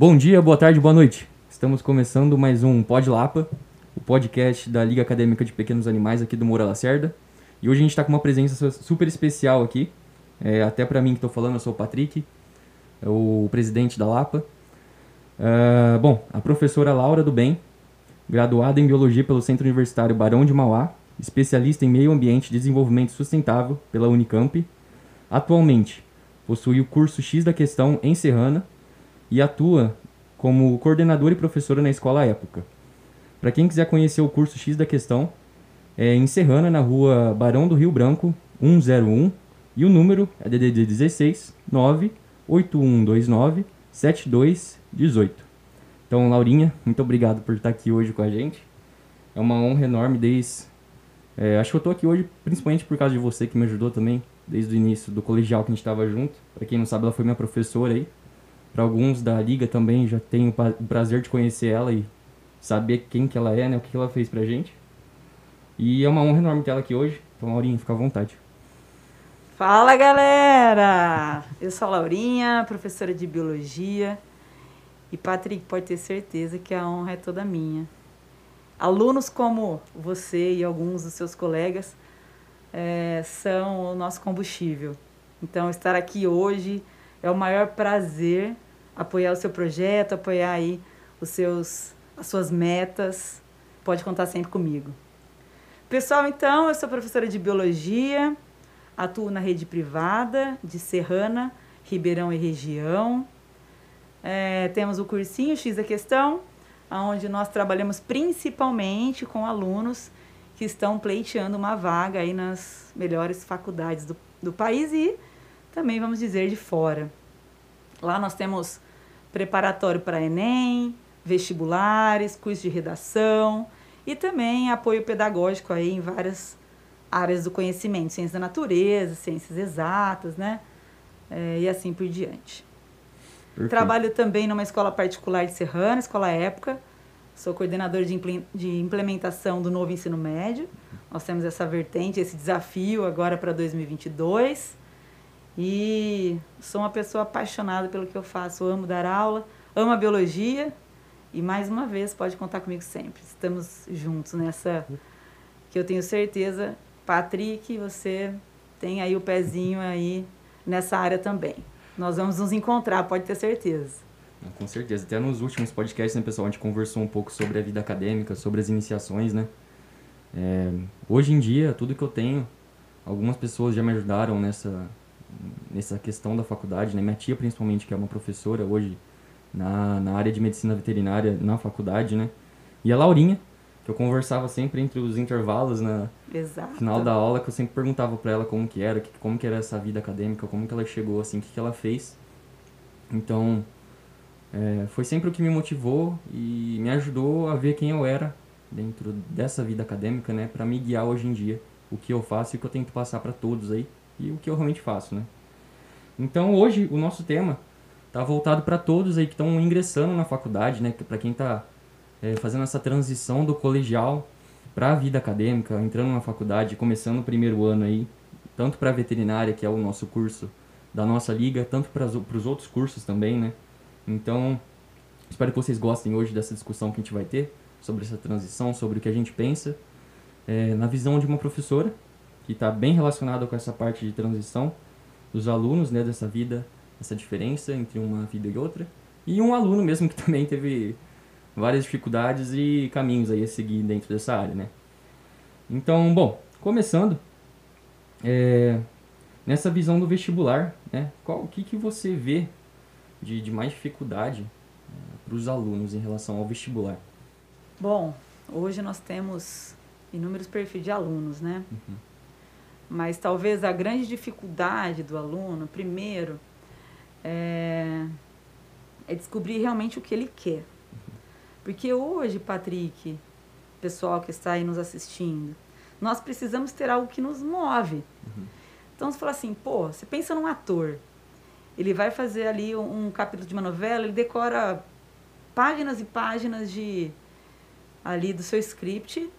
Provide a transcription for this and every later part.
Bom dia, boa tarde, boa noite. Estamos começando mais um Pod Lapa, o podcast da Liga Acadêmica de Pequenos Animais aqui do Moura Lacerda. E hoje a gente está com uma presença super especial aqui. É, até para mim que estou falando, eu sou o Patrick, o presidente da Lapa. Uh, bom, a professora Laura do Bem, graduada em Biologia pelo Centro Universitário Barão de Mauá, especialista em Meio Ambiente e Desenvolvimento Sustentável pela Unicamp. Atualmente, possui o curso X da Questão em Serrana e atua como coordenadora e professora na escola Época. Para quem quiser conhecer o curso X da Questão, é em Serrana, na rua Barão do Rio Branco, 101, e o número é DDD 16 98129 7218. Então, Laurinha, muito obrigado por estar aqui hoje com a gente. É uma honra enorme desde. É, acho que eu estou aqui hoje principalmente por causa de você que me ajudou também, desde o início do colegial que a gente estava junto. Para quem não sabe, ela foi minha professora aí. Para alguns da liga também já tenho o prazer de conhecer ela e saber quem que ela é, né, o que ela fez pra gente. E é uma honra enorme ter ela aqui hoje. Então, Laurinha, fica à vontade. Fala, galera! Eu sou a Laurinha, professora de Biologia. E, Patrick, pode ter certeza que a honra é toda minha. Alunos como você e alguns dos seus colegas é, são o nosso combustível. Então, estar aqui hoje é o maior prazer apoiar o seu projeto, apoiar aí os seus, as suas metas. Pode contar sempre comigo. Pessoal, então, eu sou professora de biologia, atuo na rede privada de Serrana, Ribeirão e região. É, temos o cursinho X a Questão, onde nós trabalhamos principalmente com alunos que estão pleiteando uma vaga aí nas melhores faculdades do, do país e também vamos dizer de fora. Lá nós temos preparatório para Enem, vestibulares, curso de redação e também apoio pedagógico aí em várias áreas do conhecimento, ciências da natureza, ciências exatas, né? É, e assim por diante. Perfeito. Trabalho também numa escola particular de Serrana, Escola Época. Sou coordenador de implementação do novo ensino médio. Nós temos essa vertente, esse desafio agora para 2022. E sou uma pessoa apaixonada pelo que eu faço. Eu amo dar aula, amo a biologia. E mais uma vez, pode contar comigo sempre. Estamos juntos nessa que eu tenho certeza, Patrick, você tem aí o pezinho aí nessa área também. Nós vamos nos encontrar, pode ter certeza. Com certeza. Até nos últimos podcasts, né, pessoal, a gente conversou um pouco sobre a vida acadêmica, sobre as iniciações, né? É, hoje em dia, tudo que eu tenho, algumas pessoas já me ajudaram nessa, nessa questão da faculdade, né? Minha tia, principalmente, que é uma professora hoje na, na área de medicina veterinária na faculdade, né? E a Laurinha, que eu conversava sempre entre os intervalos na Exato. final da aula, que eu sempre perguntava para ela como que era, como que era essa vida acadêmica, como que ela chegou, assim, o que, que ela fez. Então, é, foi sempre o que me motivou e me ajudou a ver quem eu era dentro dessa vida acadêmica, né, para me guiar hoje em dia, o que eu faço e o que eu tento passar para todos aí e o que eu realmente faço, né. Então, hoje o nosso tema tá voltado para todos aí que estão ingressando na faculdade, né, para quem está é, fazendo essa transição do colegial para a vida acadêmica, entrando na faculdade, começando o primeiro ano aí, tanto para veterinária, que é o nosso curso da nossa liga, tanto para os outros cursos também, né? Então, espero que vocês gostem hoje dessa discussão que a gente vai ter sobre essa transição, sobre o que a gente pensa, é, na visão de uma professora que está bem relacionada com essa parte de transição dos alunos, né, dessa vida, essa diferença entre uma vida e outra, e um aluno mesmo que também teve várias dificuldades e caminhos aí a seguir dentro dessa área, né? Então, bom, começando, é, nessa visão do vestibular, né? Qual, o que, que você vê de, de mais dificuldade é, para os alunos em relação ao vestibular? Bom, hoje nós temos inúmeros perfis de alunos, né? Uhum. Mas talvez a grande dificuldade do aluno, primeiro, é, é descobrir realmente o que ele quer. Porque hoje, Patrick, pessoal que está aí nos assistindo, nós precisamos ter algo que nos move. Uhum. Então, você fala assim, pô, você pensa num ator, ele vai fazer ali um, um capítulo de uma novela, ele decora páginas e páginas de ali do seu script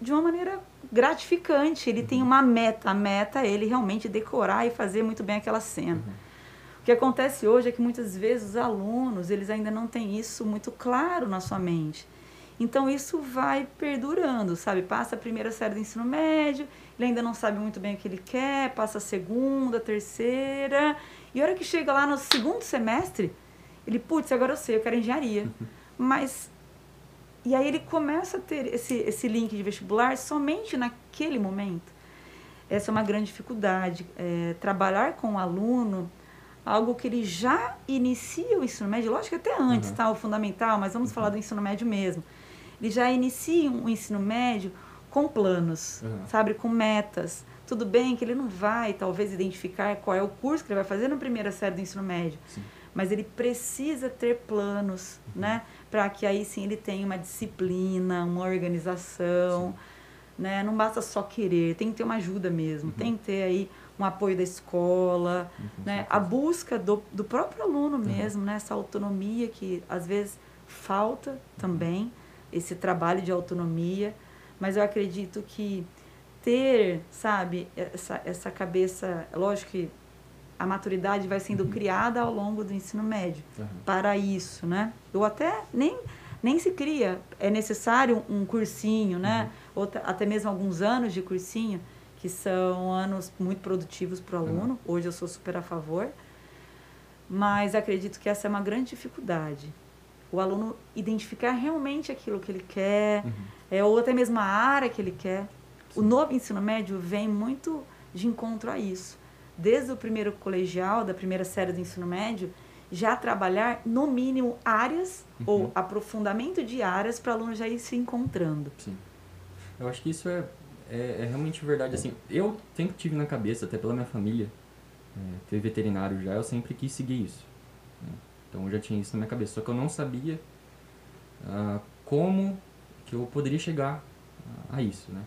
de uma maneira gratificante. Ele uhum. tem uma meta, a meta é ele realmente decorar e fazer muito bem aquela cena. Uhum. que acontece hoje é que muitas vezes os alunos, eles ainda não têm isso muito claro na sua mente. Então isso vai perdurando, sabe? Passa a primeira série do ensino médio, ele ainda não sabe muito bem o que ele quer, passa a segunda, a terceira, e a hora que chega lá no segundo semestre, ele, putz, agora eu sei, eu quero engenharia. Mas e aí ele começa a ter esse, esse link de vestibular somente naquele momento. Essa é uma grande dificuldade. É, trabalhar com o aluno, algo que ele já inicia o ensino médio, lógico que até antes, uhum. tá? O fundamental, mas vamos uhum. falar do ensino médio mesmo ele já inicia um ensino médio com planos, uhum. sabe, com metas. Tudo bem que ele não vai, talvez, identificar qual é o curso que ele vai fazer na primeira série do ensino médio, sim. Mas ele precisa ter planos, uhum. né, para que aí sim ele tenha uma disciplina, uma organização, sim. né? Não basta só querer, tem que ter uma ajuda mesmo, uhum. tem que ter aí um apoio da escola, uhum, né? A busca do, do próprio aluno mesmo, né? Essa autonomia que às vezes falta também esse trabalho de autonomia, mas eu acredito que ter, sabe, essa, essa cabeça, lógico que a maturidade vai sendo uhum. criada ao longo do ensino médio uhum. para isso, né? Ou até nem nem se cria, é necessário um cursinho, né? Uhum. Ou até mesmo alguns anos de cursinho, que são anos muito produtivos para o aluno. Uhum. Hoje eu sou super a favor. Mas acredito que essa é uma grande dificuldade o aluno identificar realmente aquilo que ele quer, uhum. é, ou até mesmo a área que ele quer. Sim. O novo ensino médio vem muito de encontro a isso. Desde o primeiro colegial, da primeira série do ensino médio, já trabalhar, no mínimo, áreas uhum. ou aprofundamento de áreas para aluno já ir se encontrando. Sim. Eu acho que isso é, é, é, realmente verdade. Assim, eu sempre tive na cabeça, até pela minha família, é, ter veterinário já, eu sempre quis seguir isso. Né? Então eu já tinha isso na minha cabeça, só que eu não sabia uh, como que eu poderia chegar a, a isso, né?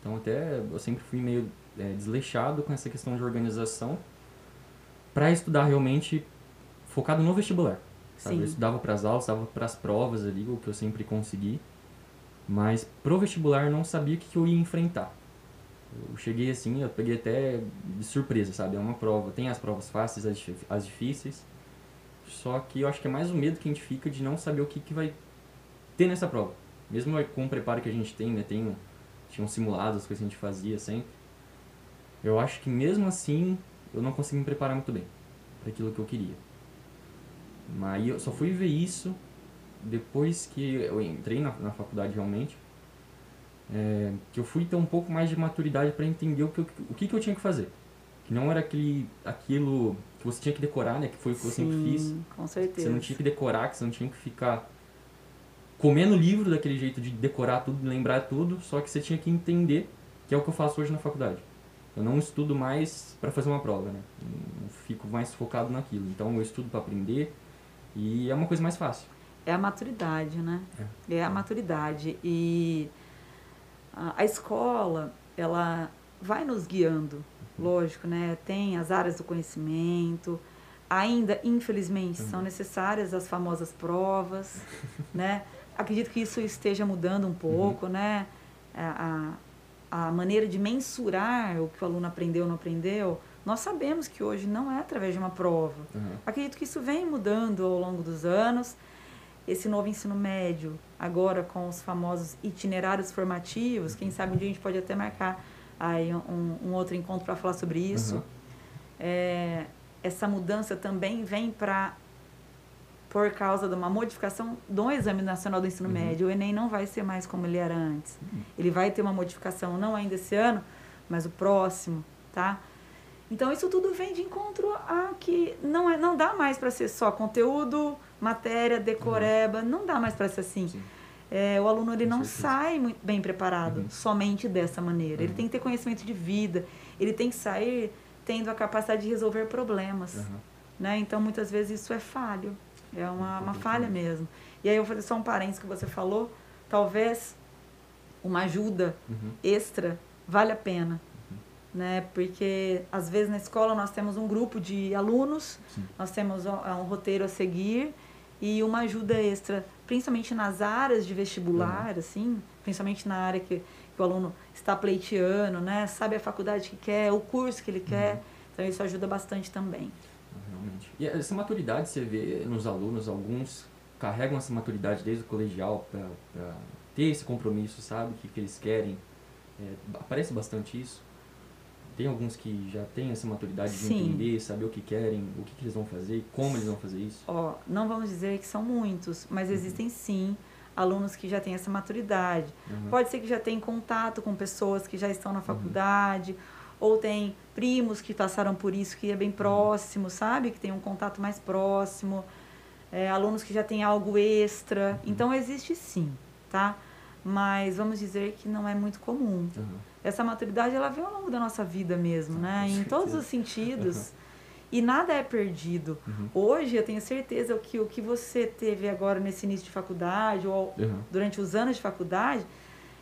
Então até eu sempre fui meio é, desleixado com essa questão de organização para estudar realmente focado no vestibular. Sabe? Eu estudava para as aulas, estava para as provas ali, o que eu sempre consegui. Mas pro vestibular não sabia o que, que eu ia enfrentar. Eu cheguei assim, eu peguei até de surpresa, sabe? É uma prova, tem as provas fáceis, as, as difíceis. Só que eu acho que é mais o medo que a gente fica de não saber o que, que vai ter nessa prova. Mesmo com o preparo que a gente tem, né? Tem, tinham simulados, as coisas que a gente fazia sempre. Eu acho que mesmo assim eu não consegui me preparar muito bem para aquilo que eu queria. Mas eu só fui ver isso depois que eu entrei na, na faculdade realmente. É, que eu fui ter um pouco mais de maturidade para entender o que, eu, o que, que eu tinha que fazer. Que não era aquele, aquilo que você tinha que decorar, né? Que foi o que eu sempre fiz. com certeza. Você não tinha que decorar, que você não tinha que ficar comendo livro daquele jeito de decorar tudo, lembrar tudo, só que você tinha que entender, que é o que eu faço hoje na faculdade. Eu não estudo mais para fazer uma prova, né? Eu fico mais focado naquilo. Então eu estudo para aprender e é uma coisa mais fácil. É a maturidade, né? É, é a maturidade. E a, a escola, ela vai nos guiando lógico, né? Tem as áreas do conhecimento. Ainda, infelizmente, são necessárias as famosas provas, né? Acredito que isso esteja mudando um pouco, uhum. né? A, a maneira de mensurar o que o aluno aprendeu ou não aprendeu, nós sabemos que hoje não é através de uma prova. Uhum. Acredito que isso vem mudando ao longo dos anos. Esse novo ensino médio, agora com os famosos itinerários formativos, quem sabe um dia a gente pode até marcar aí um, um outro encontro para falar sobre isso. Uhum. É, essa mudança também vem para por causa de uma modificação do Exame Nacional do Ensino uhum. Médio. O Enem não vai ser mais como ele era antes. Uhum. Ele vai ter uma modificação, não ainda esse ano, mas o próximo, tá? Então isso tudo vem de encontro a que não é, não dá mais para ser só conteúdo, matéria, decoreba, uhum. não dá mais para ser assim. Sim é, o aluno ele não sai muito bem preparado uhum. somente dessa maneira. Uhum. Ele tem que ter conhecimento de vida, ele tem que sair tendo a capacidade de resolver problemas. Uhum. Né? Então, muitas vezes, isso é falho. É uma, uma falha mesmo. E aí, eu vou fazer só um parênteses que você falou. Talvez uma ajuda uhum. extra vale a pena. Uhum. Né? Porque, às vezes, na escola, nós temos um grupo de alunos, Sim. nós temos um, um roteiro a seguir e uma ajuda extra principalmente nas áreas de vestibular, uhum. assim, principalmente na área que, que, o aluno está pleiteando, né? Sabe a faculdade que quer, o curso que ele quer. Uhum. Então isso ajuda bastante também. Realmente. E essa maturidade você vê nos alunos, alguns carregam essa maturidade desde o colegial para ter esse compromisso, sabe? O que, que eles querem. É, aparece bastante isso. Tem alguns que já têm essa maturidade de Sim. entender, saber o que querem, o que, que eles vão fazer, como eles vão fazer isso. Ó, não vamos dizer que são muitos, mas existem sim alunos que já têm essa maturidade. Uhum. Pode ser que já tenham contato com pessoas que já estão na faculdade, ou tem primos que passaram por isso que é bem próximo, sabe? Que tem um contato mais próximo. É, alunos que já têm algo extra. Então existe sim, tá? Mas vamos dizer que não é muito comum. Uhum. Essa maturidade ela vem ao longo da nossa vida mesmo, né? Em todos os sentidos. E nada é perdido. Uhum. Hoje eu tenho certeza que o que você teve agora nesse início de faculdade ou Uhum. durante os anos de faculdade,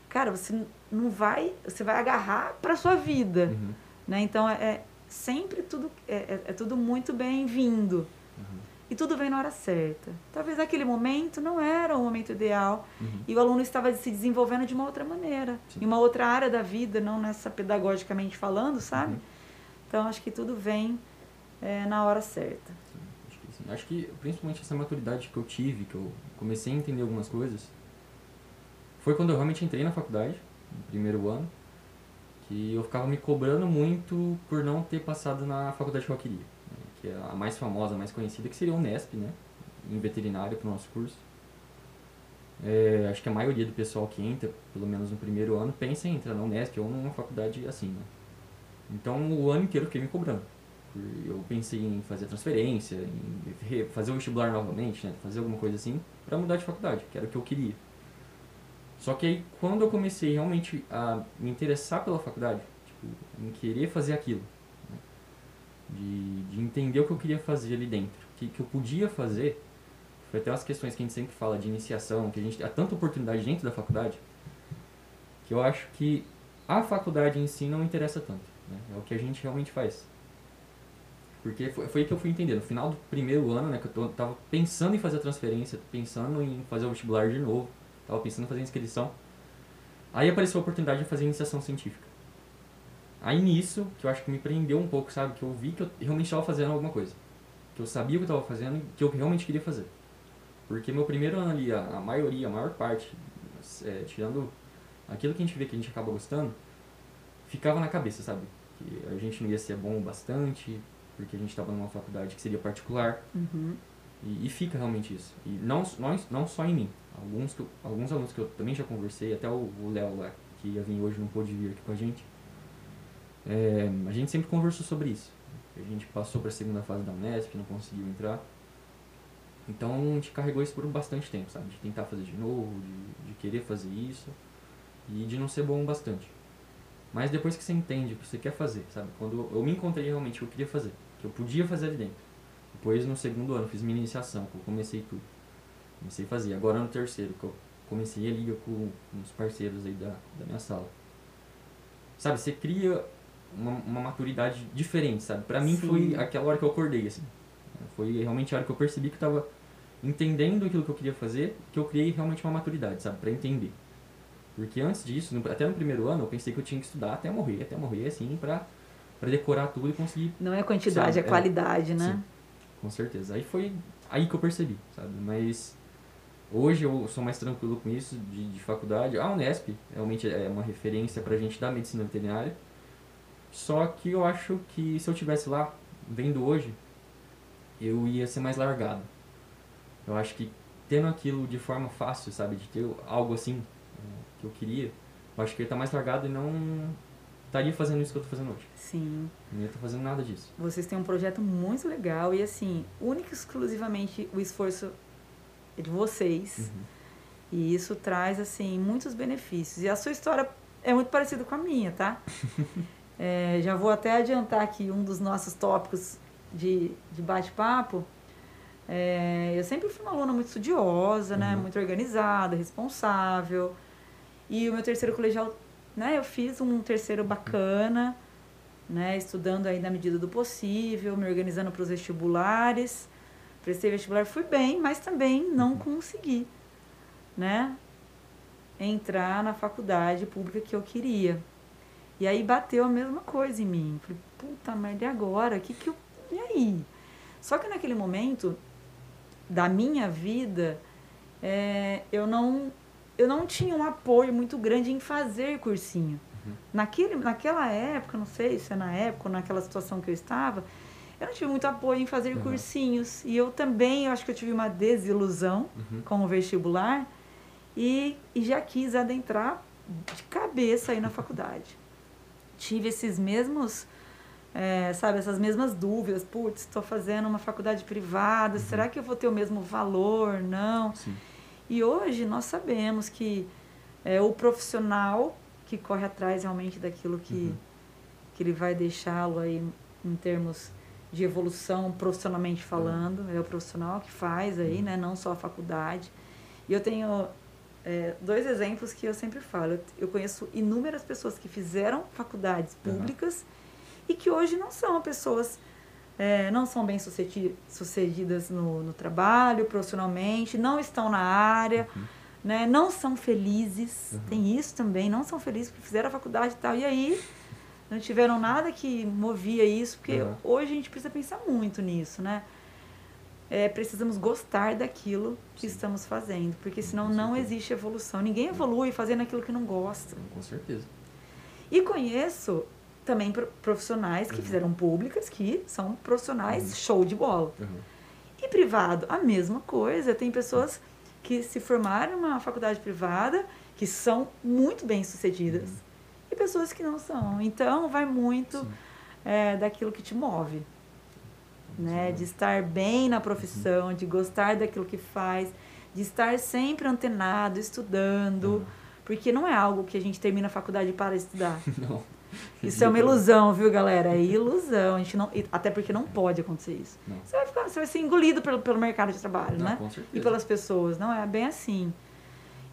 cara, você não vai, você vai agarrar para sua vida, Uhum. Né? Então é, é sempre tudo é, é- é tudo muito bem-vindo Uhum. e tudo vem na hora certa. Talvez naquele momento não era o momento ideal Uhum. e o aluno estava se desenvolvendo de uma outra maneira, Sim. em uma outra área da vida, não nessa pedagogicamente falando, sabe? Uhum. Então acho que tudo vem é, na hora certa. Sim, acho que. Acho que principalmente essa maturidade que eu tive, que eu comecei a entender algumas coisas, foi quando eu realmente entrei na faculdade, no primeiro ano, que eu ficava me cobrando muito por não ter passado na faculdade que eu queria, né, que é a mais famosa, a mais conhecida, que seria o Unesp, né, em veterinária para o nosso curso. É, acho que a maioria do pessoal que entra, pelo menos no primeiro ano, pensa em entrar na Unesp ou numa faculdade assim, né. Então o ano inteiro eu fiquei me cobrando. Eu pensei em fazer transferência, em fazer o vestibular novamente, né? fazer alguma coisa assim, para mudar de faculdade, que era o que eu queria. Só que aí, quando eu comecei realmente a me interessar pela faculdade, tipo, em querer fazer aquilo, né? de, de entender o que eu queria fazer ali dentro, o que, que eu podia fazer, foi até umas questões que a gente sempre fala de iniciação, que a gente há tanta oportunidade dentro da faculdade, que eu acho que a faculdade em si não interessa tanto. Né? É o que a gente realmente faz. Porque foi, foi que eu fui entender. No final do primeiro ano, né, que eu tô, tava pensando em fazer a transferência, pensando em fazer o vestibular de novo, tava pensando em fazer inscrição. Aí apareceu a oportunidade de fazer iniciação científica. Aí nisso, que eu acho que me prendeu um pouco, sabe? Que eu vi que eu realmente estava fazendo alguma coisa. Que eu sabia o que eu estava fazendo e que eu realmente queria fazer. Porque meu primeiro ano ali, a, a maioria, a maior parte, é, tirando aquilo que a gente vê que a gente acaba gostando, ficava na cabeça, sabe? Que a gente não ia ser bom o bastante, porque a gente estava numa faculdade que seria particular. Uhum. E, e fica realmente isso. E não, não, não só em mim. Alguns, alguns alunos que eu também já conversei, até o Léo lá, que ia vir hoje, não pôde vir aqui com a gente. É, a gente sempre conversou sobre isso. A gente passou para a segunda fase da Unesp, não conseguiu entrar. Então a gente carregou isso por bastante tempo, sabe? De tentar fazer de novo, de, de querer fazer isso e de não ser bom bastante. Mas depois que você entende o que você quer fazer, sabe? Quando eu me encontrei realmente o que eu queria fazer, que eu podia fazer ali dentro. Depois no segundo ano fiz minha iniciação, comecei tudo. Comecei a fazer. Agora no terceiro, que eu comecei a liga com uns parceiros aí da, da minha sala. Sabe, você cria uma, uma maturidade diferente, sabe? Pra mim Sim. foi aquela hora que eu acordei, assim. Foi realmente a hora que eu percebi que eu tava entendendo aquilo que eu queria fazer, que eu criei realmente uma maturidade, sabe? Pra entender. Porque antes disso, até no primeiro ano, eu pensei que eu tinha que estudar até morrer, até morrer, assim, pra, pra decorar tudo e conseguir Não é quantidade, Sabe, é é. qualidade, né? Sim, com certeza. Aí foi aí que eu percebi, sabe? Mas hoje eu sou mais tranquilo com isso, de, de faculdade. A Unesp realmente é uma referência pra gente da medicina veterinária. Só que eu acho que se eu tivesse lá, vendo hoje, eu ia ser mais largado. Eu acho que tendo aquilo de forma fácil, sabe? De ter algo assim eh, que eu queria, eu acho que eu ia estar mais largado e não estaria fazendo isso que eu tô fazendo hoje. Sim. Não ia estar fazendo nada disso. Vocês têm um projeto muito legal e assim, único e exclusivamente o esforço é de vocês. Uhum. E isso traz, assim, muitos benefícios. E a sua história é muito parecida com a minha, tá? É, já vou até adiantar aqui um dos nossos tópicos de, de bate-papo. É, eu sempre fui uma aluna muito estudiosa, né? Uhum. Muito organizada, responsável. E o meu terceiro colegial, né? Eu fiz um terceiro bacana, né? Estudando aí na medida do possível, me organizando para os vestibulares. Prestei vestibular, fui bem, mas também não Uhum. consegui, né? Entrar na faculdade pública que eu queria. E aí bateu a mesma coisa em mim. Falei, puta merda, e agora? Que que eu... E aí? Só que naquele momento da minha vida, é, eu, não, eu não tinha um apoio muito grande em fazer cursinho. Uhum. Naquele, naquela época, não sei se é na época ou naquela situação que eu estava, eu não tive muito apoio em fazer Uhum. cursinhos. E eu também, eu acho que eu tive uma desilusão Uhum. com o vestibular e, e já quis adentrar de cabeça aí na faculdade. Tive esses mesmos, é, sabe, essas mesmas dúvidas. Putz, estou fazendo uma faculdade privada, será que eu vou ter o mesmo valor? Não. Sim. E hoje nós sabemos que é o profissional que corre atrás realmente daquilo que, Uhum. que ele vai deixá-lo aí em termos de evolução profissionalmente falando. É o profissional que faz aí, Uhum. né? Não só a faculdade. E eu tenho é, dois exemplos que eu sempre falo. Eu, eu conheço inúmeras pessoas que fizeram faculdades Uhum. públicas e que hoje não são pessoas é, não são bem sucedi- sucedidas no, no trabalho, profissionalmente, não estão na área, Uhum. né, não são felizes. Uhum. Tem isso também, não são felizes porque fizeram a faculdade e tal. E aí não tiveram nada que movia isso, porque Uhum. hoje a gente precisa pensar muito nisso, né? É, precisamos gostar daquilo que Sim. estamos fazendo, porque senão não existe evolução. Ninguém evolui fazendo aquilo que não gosta. Com certeza. E conheço também pro- profissionais que Uhum. fizeram públicas, que são profissionais Uhum. show de bola. Uhum. E privado, a mesma coisa. Tem pessoas que se formaram em uma faculdade privada, que são muito bem sucedidas. Uhum. E pessoas que não são. Então, vai muito é, daquilo que te move. Né? De estar bem na profissão, de gostar daquilo que faz, de estar sempre antenado, estudando. Uhum. Porque não é algo que a gente termina a faculdade para estudar. Não. Isso é uma ilusão, viu, galera? É ilusão. A gente não, até porque não pode acontecer isso. Não. Você vai, ficar, você vai ser engolido pelo, pelo mercado de trabalho, Não, né? com certeza. E pelas pessoas. Não é bem assim.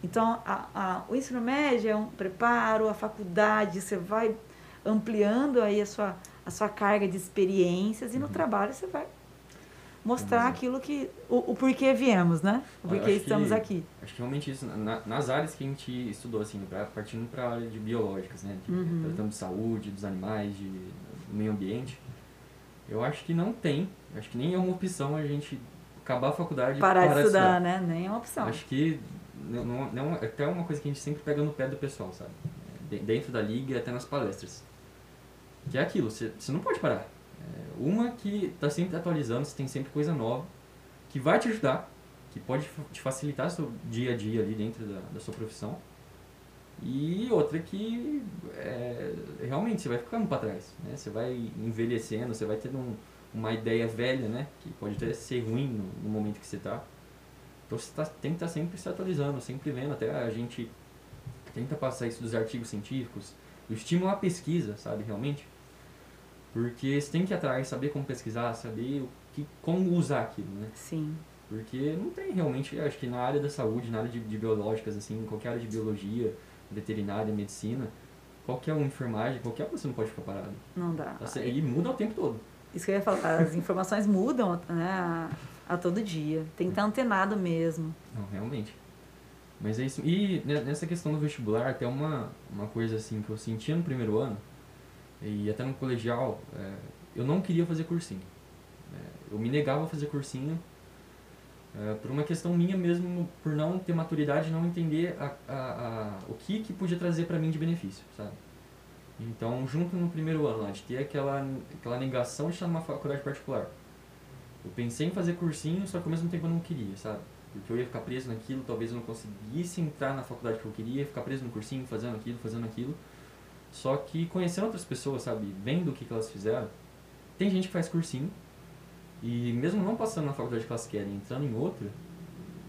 Então, a, a, o ensino médio é um preparo, a faculdade, você vai ampliando aí a sua, a sua carga de experiências e no Uhum. trabalho você vai mostrar aquilo que... O, o porquê viemos, né? O porquê estamos que- aqui. Acho que realmente isso, na- nas áreas que a gente estudou, assim, pra, partindo para a área de biológicas, né? De, Uhum. Tratando de saúde, dos animais, de, do meio ambiente, eu acho que não tem, acho que nem é uma opção a gente acabar a faculdade e Parar de estudar, estudar. né? Nem é uma opção. Acho que não, não, é até uma coisa que a gente sempre pega no pé do pessoal, sabe? De- Dentro da liga e até nas palestras. Que é aquilo, você, você não pode parar. É uma que está sempre atualizando, você tem sempre coisa nova, que vai te ajudar, que pode te facilitar seu dia a dia ali dentro da, da sua profissão. E outra que é, realmente você vai ficando para trás, né? Você vai envelhecendo, você vai tendo um- uma ideia velha, né? Que pode até ser ruim no, no momento que você está. Então você tá, tem que estar sempre se atualizando, sempre vendo. Até a gente tenta passar isso dos artigos científicos, do estímulo à pesquisa, sabe, realmente. Porque você tem que ir atrás, saber como pesquisar, saber o que, como usar aquilo, né? Sim. Porque não tem realmente, acho que na área da saúde, na área de, de biológicas, assim, em qualquer área de biologia, veterinária, medicina, qualquer uma enfermagem, qualquer você não pode ficar parado. Não dá. Assim, E muda o tempo todo. Isso que eu ia falar, as informações mudam né, a, todo dia. Tem que estar antenado mesmo. Não, realmente. Mas é isso. E ne- nessa questão do vestibular, até uma, uma coisa assim que eu sentia no primeiro ano, e até no colegial, é, eu não queria fazer cursinho. É, eu me negava a fazer cursinho é, por uma questão minha mesmo, por não ter maturidade, não entender a, a, a, o que, que podia trazer para mim de benefício, sabe? Então, junto no primeiro ano, de ter aquela, aquela negação de estar numa faculdade particular. Eu pensei em fazer cursinho, só que ao mesmo tempo eu não queria, sabe? Porque eu ia ficar preso naquilo, talvez eu não conseguisse entrar na faculdade que eu queria, ia ficar preso no cursinho, fazendo aquilo, fazendo aquilo. Só que conhecendo outras pessoas, sabe? Vendo o que, que elas fizeram. Tem gente que faz cursinho, e mesmo não passando na faculdade que elas querem, entrando em outra,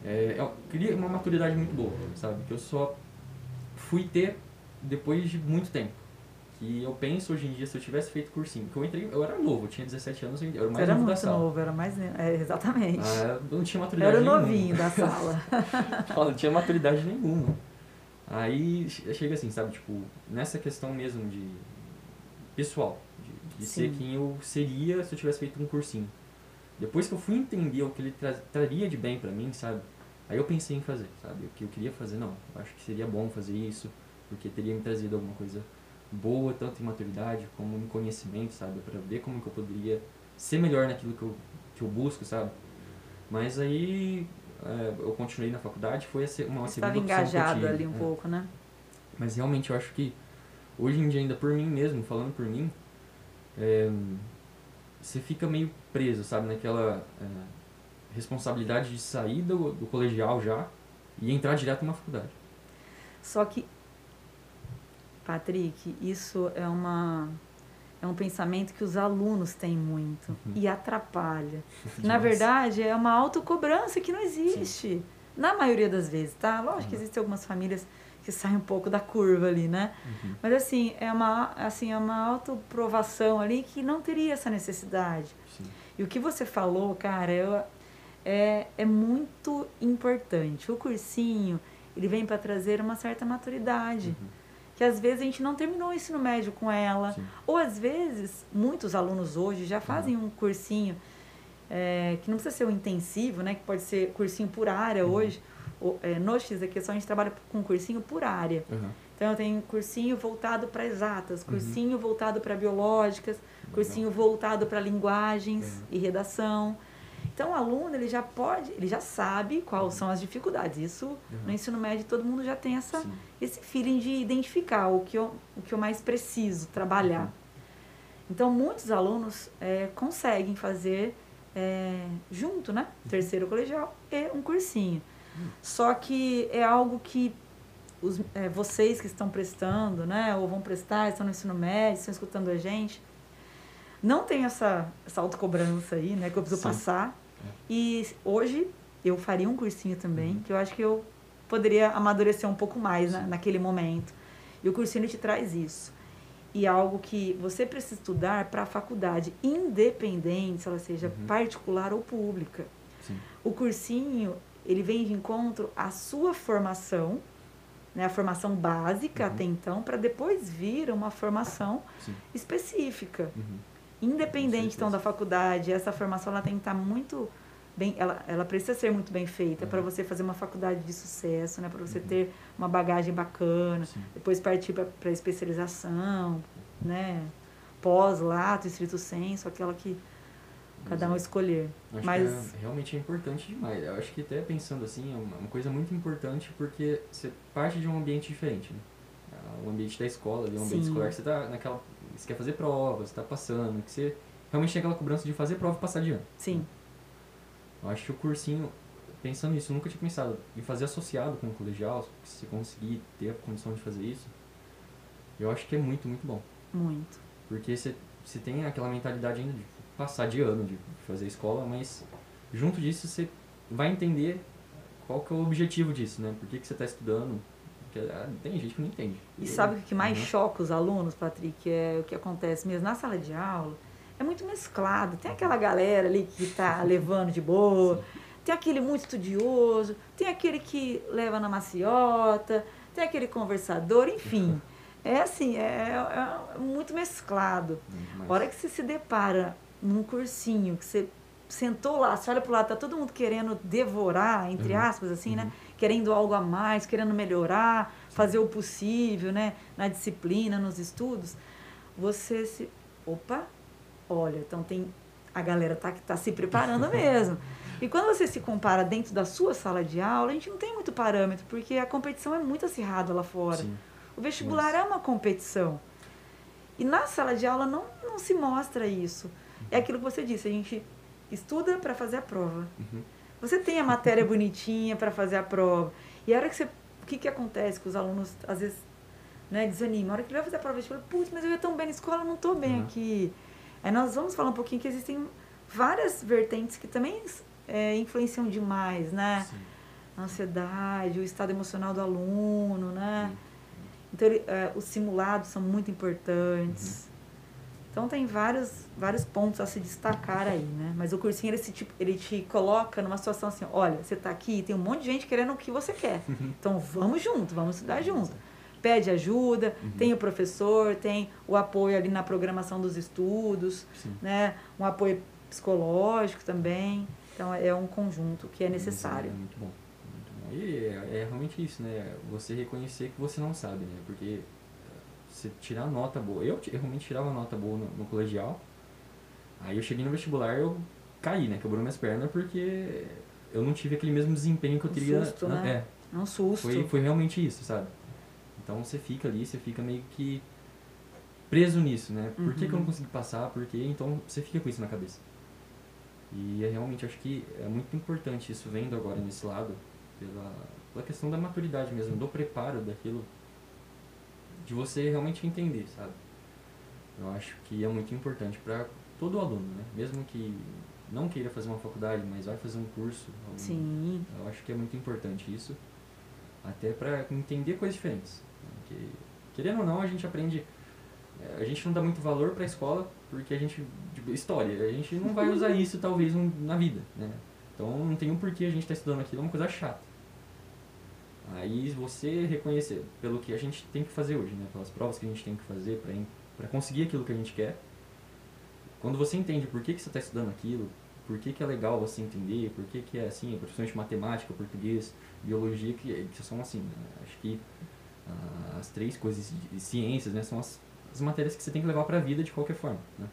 é, eu queria uma maturidade muito boa, sabe? Que eu só fui ter depois de muito tempo. Que eu penso hoje em dia, se eu tivesse feito cursinho, que eu entrei, eu era novo, eu tinha 17 anos, eu era mais era novo da muito sala. novo, era mais. É, exatamente. Ah, eu não tinha maturidade era o nenhuma. novinho da sala. Fala, não tinha maturidade nenhuma. Aí che- chega assim, sabe, tipo, nessa questão mesmo de pessoal, de, de ser quem eu seria se eu tivesse feito um cursinho. Depois que eu fui entender o que ele tra traria de bem pra mim, sabe, aí eu pensei em fazer, sabe, o que eu queria fazer, não, eu acho que seria bom fazer isso, porque teria me trazido alguma coisa boa, tanto em maturidade como em conhecimento, sabe, pra ver como que eu poderia ser melhor naquilo que eu que eu busco, sabe? Mas aí é, eu continuei na faculdade, foi uma Você segunda opção engajado tive, ali um é. pouco, né? Mas realmente eu acho que hoje em dia, ainda por mim mesmo, falando por mim, é, você fica meio preso, sabe, naquela é, responsabilidade de sair do, do colegial já e entrar direto numa faculdade. Só que, Patrick, isso é uma é um pensamento que os alunos têm muito Uhum. e atrapalha. Na verdade, é uma autocobrança que não existe. Na maioria das vezes, tá? Lógico que Uhum. existem algumas famílias que saem um pouco da curva ali, né? Uhum. Mas assim, é uma, assim, é uma autoprovação ali que não teria essa necessidade. Sim. E o que você falou, cara, eu, é, é muito importante. O cursinho, ele vem para trazer uma certa maturidade. Uhum. Que às vezes a gente não terminou o ensino médio com ela. Sim. Ou às vezes, muitos alunos hoje já fazem Uhum. um cursinho é, que não precisa ser um intensivo, né? Que pode ser cursinho por área Uhum. hoje. O, é, no X aqui só a gente trabalha com cursinho por área. Uhum. Então eu tenho cursinho voltado para exatas, Uhum. cursinho voltado para biológicas, cursinho voltado para linguagens Uhum. e redação. Então o aluno ele já pode, ele já sabe quais são as dificuldades. Isso Uhum. no ensino médio todo mundo já tem essa Sim. esse feeling de identificar o que eu, o que eu mais preciso trabalhar. Uhum. Então muitos alunos é, conseguem fazer é, junto, né? Uhum. Terceiro colegial e um cursinho. Só que é algo que os, é, vocês que estão prestando, né? Ou vão prestar, estão no ensino médio, estão escutando a gente, não tem essa, essa autocobrança aí, né? Que eu preciso Sim. passar. E hoje eu faria um cursinho também, Uhum. que eu acho que eu poderia amadurecer um pouco mais né, naquele momento. E o cursinho te traz isso. E é algo que você precisa estudar para a faculdade, independente se ela seja Uhum. particular ou pública. Sim. O cursinho, ele vem de encontro à sua formação, né, a formação básica Uhum. até então, para depois vir uma formação Sim. específica. Uhum. Independente então da faculdade, essa formação ela tem que estar muito bem, ela, ela precisa ser muito bem feita para Uhum. você fazer uma faculdade de sucesso, né, para você Uhum. ter uma bagagem bacana, Sim. depois partir para especialização, né, pós lato, estrito senso, aquela que cada um Mas, escolher. Acho Mas que é, realmente é importante demais. Eu acho que até pensando assim, é uma, coisa muito importante porque você parte de um ambiente diferente, né? O ambiente da escola, o ambiente Sim. escolar, que você tá naquela. Você quer fazer prova, você tá passando, que você realmente tem aquela cobrança de fazer prova e passar de ano. sim, Eu acho que o cursinho, pensando nisso, eu nunca tinha pensado em fazer associado com o colegial, se você conseguir ter a condição de fazer isso, eu acho que é muito, muito bom. muito. Porque você, você tem aquela mentalidade ainda de passar de ano, de fazer escola, mas junto disso você vai entender qual que é o objetivo disso, né? Por que, que você está estudando? Porque, ah, tem gente que não entende. E sabe o que mais Uhum. choca os alunos, Patrick? É o que acontece mesmo na sala de aula. É muito mesclado. Tem aquela galera ali que tá levando de boa, tem aquele muito estudioso, tem aquele que leva na maciota, tem aquele conversador, enfim. É assim, é, é muito mesclado. Muito A hora que você se depara num cursinho, que você sentou lá, você olha pro lado, tá todo mundo querendo devorar, entre Uhum. aspas, assim, né? Uhum. Querendo algo a mais, querendo melhorar, fazer o possível, né? Na disciplina, nos estudos. Você se. Opa! Olha, então tem. A galera tá, tá se preparando mesmo. E quando você se compara dentro da sua sala de aula, a gente não tem muito parâmetro, porque a competição é muito acirrada lá fora. Sim. O vestibular Nossa. é uma competição. E na sala de aula não, não se mostra isso. É aquilo que você disse, a gente estuda para fazer a prova. Uhum. Você tem a matéria bonitinha para fazer a prova. E a hora que você. O que, que acontece com os alunos, às vezes, né, desanimam? A hora que ele vai fazer a prova, ele fala, putz, mas eu ia tão bem na escola, não estou bem Uhum. aqui. Aí nós vamos falar um pouquinho que existem várias vertentes que também é, influenciam demais, né? Sim. A ansiedade, o estado emocional do aluno, né? Sim. Então, ele, é, os simulados são muito importantes. Uhum. Então, tem vários, vários pontos a se destacar aí, né? Mas o cursinho, ele, se, tipo, ele te coloca numa situação assim, olha, você está aqui, tem um monte de gente querendo o que você quer. Então, vamos junto, vamos estudar junto. Pede ajuda, Uhum. tem o professor, tem o apoio ali na programação dos estudos, Sim. né? Um apoio psicológico também. Então, é um conjunto que é necessário. Muito bom. Muito bom. E é, é realmente isso, né? Você reconhecer que você não sabe, né? Porque você tirar nota boa. Eu, eu realmente tirava nota boa no, no colegial. Aí eu cheguei no vestibular, eu caí, né? Quebrou minhas pernas porque eu não tive aquele mesmo desempenho que eu Um teria. susto, né? É, É um susto. foi, foi realmente isso, sabe? Então você fica ali, você fica meio que preso nisso, né? Por que, que eu não Uhum. consegui passar? Por quê? Então você fica com isso na cabeça. E é realmente, acho que é muito importante isso vendo agora nesse lado, pela, pela questão da maturidade mesmo, do preparo daquilo, de você realmente entender, sabe? Eu acho que é muito importante para todo aluno, né? Mesmo que não queira fazer uma faculdade, mas vai fazer um curso, algum- Sim. eu acho que é muito importante isso, até para entender coisas diferentes. né? Porque, querendo ou não, a gente aprende. eh, A gente não dá muito valor para a escola porque a gente. Tipo, história, a gente não vai usar isso talvez na vida, né? Então não tem um porquê a gente estar estudando aquilo, é uma coisa chata. Aí você reconhecer pelo que a gente tem que fazer hoje, né? Pelas provas que a gente tem que fazer para conseguir aquilo que a gente quer. Quando você entende por que, que você está estudando aquilo, por que, que é legal você entender, por que, que é assim, principalmente matemática, português, biologia, que, que são assim, né? acho que ah, as três coisas, de ciências, né, são as, as matérias que você tem que levar para a vida de qualquer forma, né?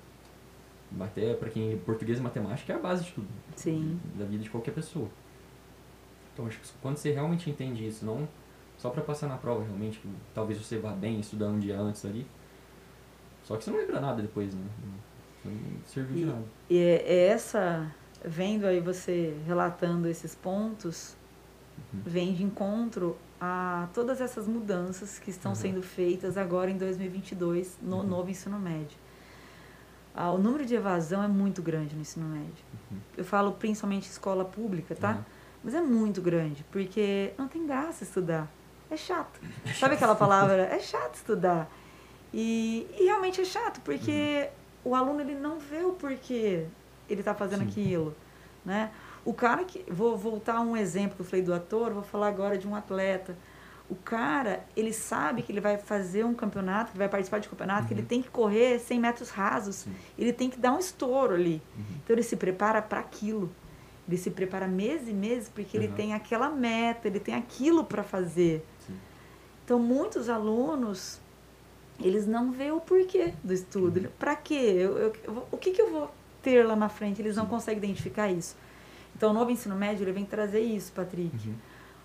Até para quem português e matemática é a base de tudo, Sim. da vida de qualquer pessoa. Então acho que quando você realmente entende isso, não só para passar na prova realmente, que talvez você vá bem estudar um dia antes ali, só que você não lembra nada depois, né? Não serviu de nada. E é é essa, vendo aí você relatando esses pontos, Uhum. vem de encontro a todas essas mudanças que estão Uhum. sendo feitas agora em 2022 no Uhum. novo ensino médio. Ah, o número de evasão é muito grande no ensino médio. Uhum. Eu falo principalmente escola pública, tá? Uhum. Mas é muito grande, porque não tem graça estudar. É chato. Sabe aquela palavra? É chato estudar. E, e realmente é chato, porque o aluno ele não vê o porquê ele está fazendo Sim. aquilo. Né? O cara que. Vou voltar a um exemplo que eu falei do ator, vou falar agora de um atleta. O cara, ele sabe que ele vai fazer um campeonato, que vai participar de campeonato, que ele Uhum. tem que correr 100 metros rasos. Sim. Ele tem que dar um estouro ali. Uhum. Então ele se prepara para aquilo. Ele se prepara meses e meses porque ele Uhum. tem aquela meta, ele tem aquilo para fazer. Sim. Então muitos alunos eles não vê o porquê do estudo. Uhum. Para quê? Eu, eu- o que, que eu vou ter lá na frente? Eles não Sim. conseguem identificar isso. Então o novo ensino médio ele vem trazer isso, Patrick. Uhum.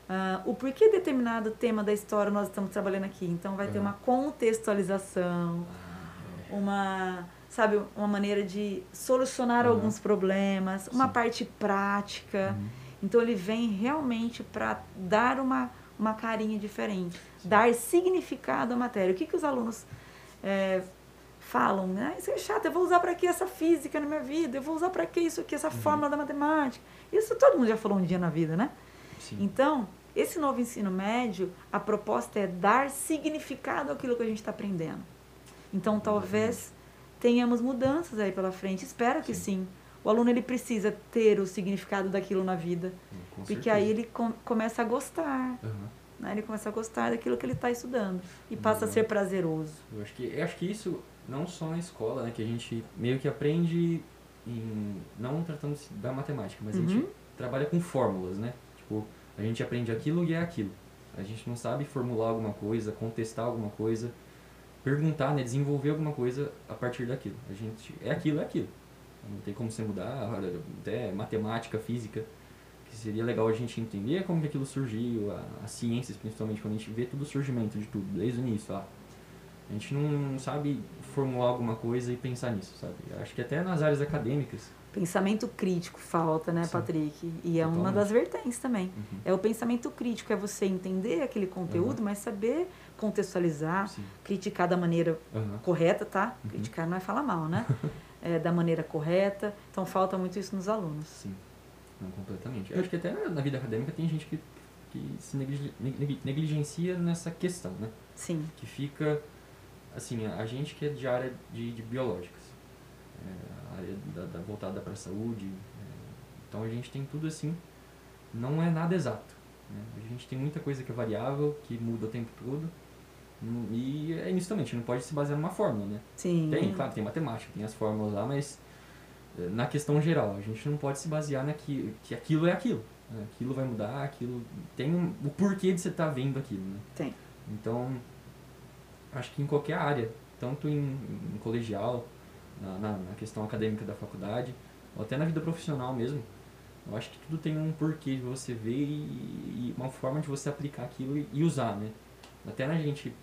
Ah, o porquê determinado tema da história nós estamos trabalhando aqui. Então vai ter Uhum. uma contextualização, Ah, uma sabe uma maneira de solucionar Uhum. alguns problemas uma Sim. parte prática Uhum. então ele vem realmente para dar uma uma carinha diferente Sim. dar significado à matéria o que que os alunos é, falam né isso é chato eu vou usar para que essa física na minha vida eu vou usar para que isso aqui essa Uhum. fórmula da matemática isso todo mundo já falou um dia na vida né Sim. então, esse novo ensino médio, a proposta é dar significado àquilo que a gente está aprendendo. Então, talvez tenhamos mudanças aí pela frente. Espero que Sim. sim. O aluno ele precisa ter o significado daquilo na vida, Com porque certeza. aí ele com- começa a gostar, Aham. né? Ele começa a gostar daquilo que ele está estudando e passa a Uhum. ser prazeroso. Eu acho que, eu acho que isso não só na escola, né, que a gente meio que aprende em não tratando da matemática, mas a Uhum. gente trabalha com fórmulas, né? Tipo, a gente aprende aquilo e é aquilo. A gente não sabe formular alguma coisa, contestar alguma coisa, perguntar, né, desenvolver alguma coisa a partir daquilo. A gente é aquilo, é aquilo. Não tem como você mudar, até matemática, física, que seria legal a gente entender como que aquilo surgiu, as ciências principalmente, quando a gente vê todo o surgimento de tudo, desde o início, ah, a gente não sabe formular alguma coisa e pensar nisso, sabe? Acho que até nas áreas acadêmicas. Pensamento crítico falta, né, Sim. Patrick? E é uma Totalmente. das vertentes também. Uhum. É o pensamento crítico, é você entender aquele conteúdo, Uhum. mas saber contextualizar, Sim. criticar da maneira Aham. correta, tá? Uhum. Criticar não é falar mal, né? É, da maneira correta. Então falta muito isso nos alunos. Sim. Não, completamente. Eu acho que até na, vida acadêmica tem gente que, que se negligencia nessa questão, né? Sim. Que fica, assim, a, gente que é de área de, de biológicas, é, a área da, da- voltada para a saúde, é, então a gente tem tudo assim, não é nada exato. né? A gente tem muita coisa que é variável, que muda o tempo todo, e é isso também, a gente não pode se basear numa fórmula, né? Sim. Tem, claro, tem matemática, tem as fórmulas lá, mas eh, na questão geral, a gente não pode se basear naquilo, que aquilo é aquilo. né? Aquilo vai mudar, aquilo tem um, o porquê de você estar vendo aquilo, né? Tem. Então, acho que em qualquer área, tanto em, em colegial, na, na, na questão acadêmica da faculdade, ou até na vida profissional mesmo, eu acho que tudo tem um porquê de você ver e, e uma forma de você aplicar aquilo e, e, usar, né? Até na gente.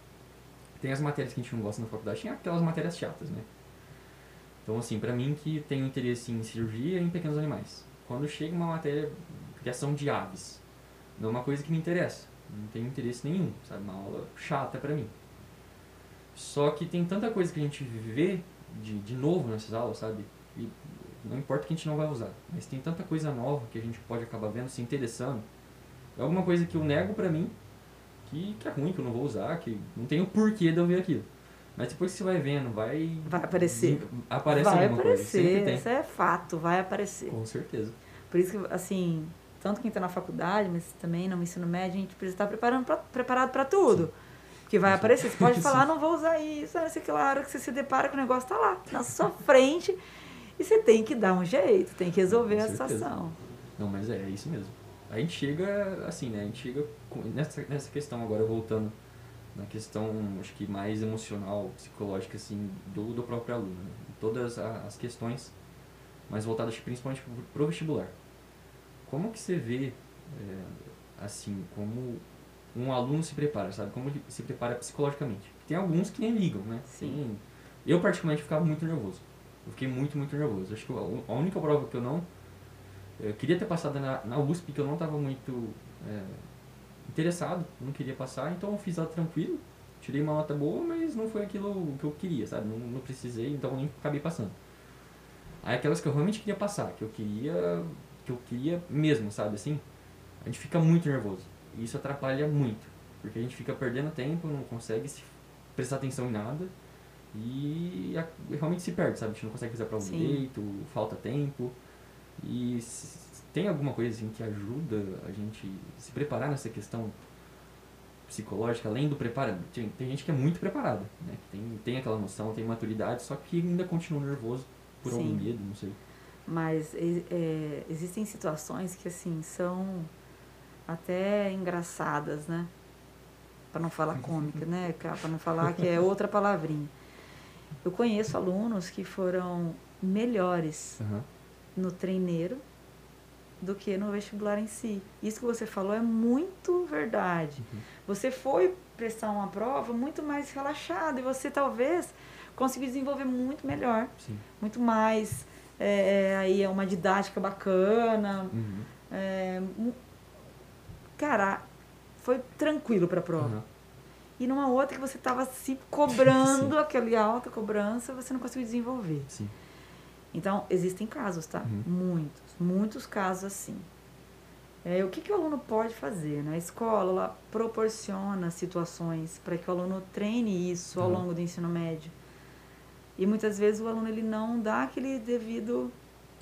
Tem as matérias que a gente não gosta na faculdade, tem aquelas matérias chatas, né? Então, assim, pra mim que tenho interesse em cirurgia e em pequenos animais. Quando chega uma matéria, criação de aves, não é uma coisa que me interessa. Não tenho interesse nenhum, sabe? Uma aula chata pra mim. Só que tem tanta coisa que a gente vê de, de novo nessas aulas, sabe? E não importa que a gente não vai usar, mas tem tanta coisa nova que a gente pode acabar vendo, se interessando. É alguma coisa que eu nego pra mim, que, que é ruim, que eu não vou usar, que não tem o porquê de eu ver aquilo. Mas depois que você vai vendo, vai. Vai aparecer. Aparece vai alguma aparecer, coisa. Isso é fato, vai aparecer. Com certeza. Por isso que, assim, tanto quem está na faculdade, mas também no ensino médio, a gente precisa estar preparando pra, preparado para tudo. Porque vai aparecer. Você pode falar, não vou usar isso, não sei que lá, a hora que você se depara que o negócio está lá, na sua frente. E você tem que dar um jeito, tem que resolver a situação. Não, mas é, é isso mesmo. A gente chega, assim, né? A gente chega nessa, nessa questão agora, voltando na questão, acho que mais emocional, psicológica, assim, do, do próprio aluno. Né? Todas as questões, mais voltadas principalmente para o vestibular. Como que você vê, é, assim, como um aluno se prepara, sabe? Como ele se prepara psicologicamente? Tem alguns que nem ligam, né? Sim. Eu, particularmente, ficava muito nervoso. Eu fiquei muito, muito nervoso. Acho que a única prova que eu não... Eu queria ter passado na, na USP, que eu não estava muito é, interessado, não queria passar, então eu fiz ela tranquilo, tirei uma nota boa, mas não foi aquilo que eu queria, sabe? Não, não precisei, então nem acabei passando. Aí aquelas que eu realmente queria passar, que eu queria, que eu queria mesmo, sabe assim? A gente fica muito nervoso. E isso atrapalha muito, porque a gente fica perdendo tempo, não consegue se prestar atenção em nada e a, realmente se perde, sabe? A gente não consegue fazer a prova direito, falta tempo. E tem alguma coisa assim que ajuda a gente se preparar nessa questão psicológica, além do preparo? Tem, tem gente que é muito preparada, né? Que tem, tem aquela noção, tem maturidade, só que ainda continua nervoso por Sim. algum medo, não sei. Mas é, existem situações que, assim, são até engraçadas, né? Para não falar cômica, né? Para não falar que é outra palavrinha. Eu conheço alunos que foram melhores uhum. no treineiro do que no vestibular em si. Isso que você falou é muito verdade. Uhum. Você foi prestar uma prova muito mais relaxado e você talvez conseguiu desenvolver muito melhor, Sim. muito mais é, é aí é uma didática bacana. Uhum. É, cara, foi tranquilo para a prova. Uhum. E numa outra que você estava se cobrando, aquele alta cobrança, você não conseguiu desenvolver. Sim. Então, existem casos, tá? Uhum. Muitos, muitos casos assim. É, o que, que o aluno pode fazer? Né? A escola ela proporciona situações para que o aluno treine isso ao uhum. longo do ensino médio. E muitas vezes o aluno ele não dá aquele devido,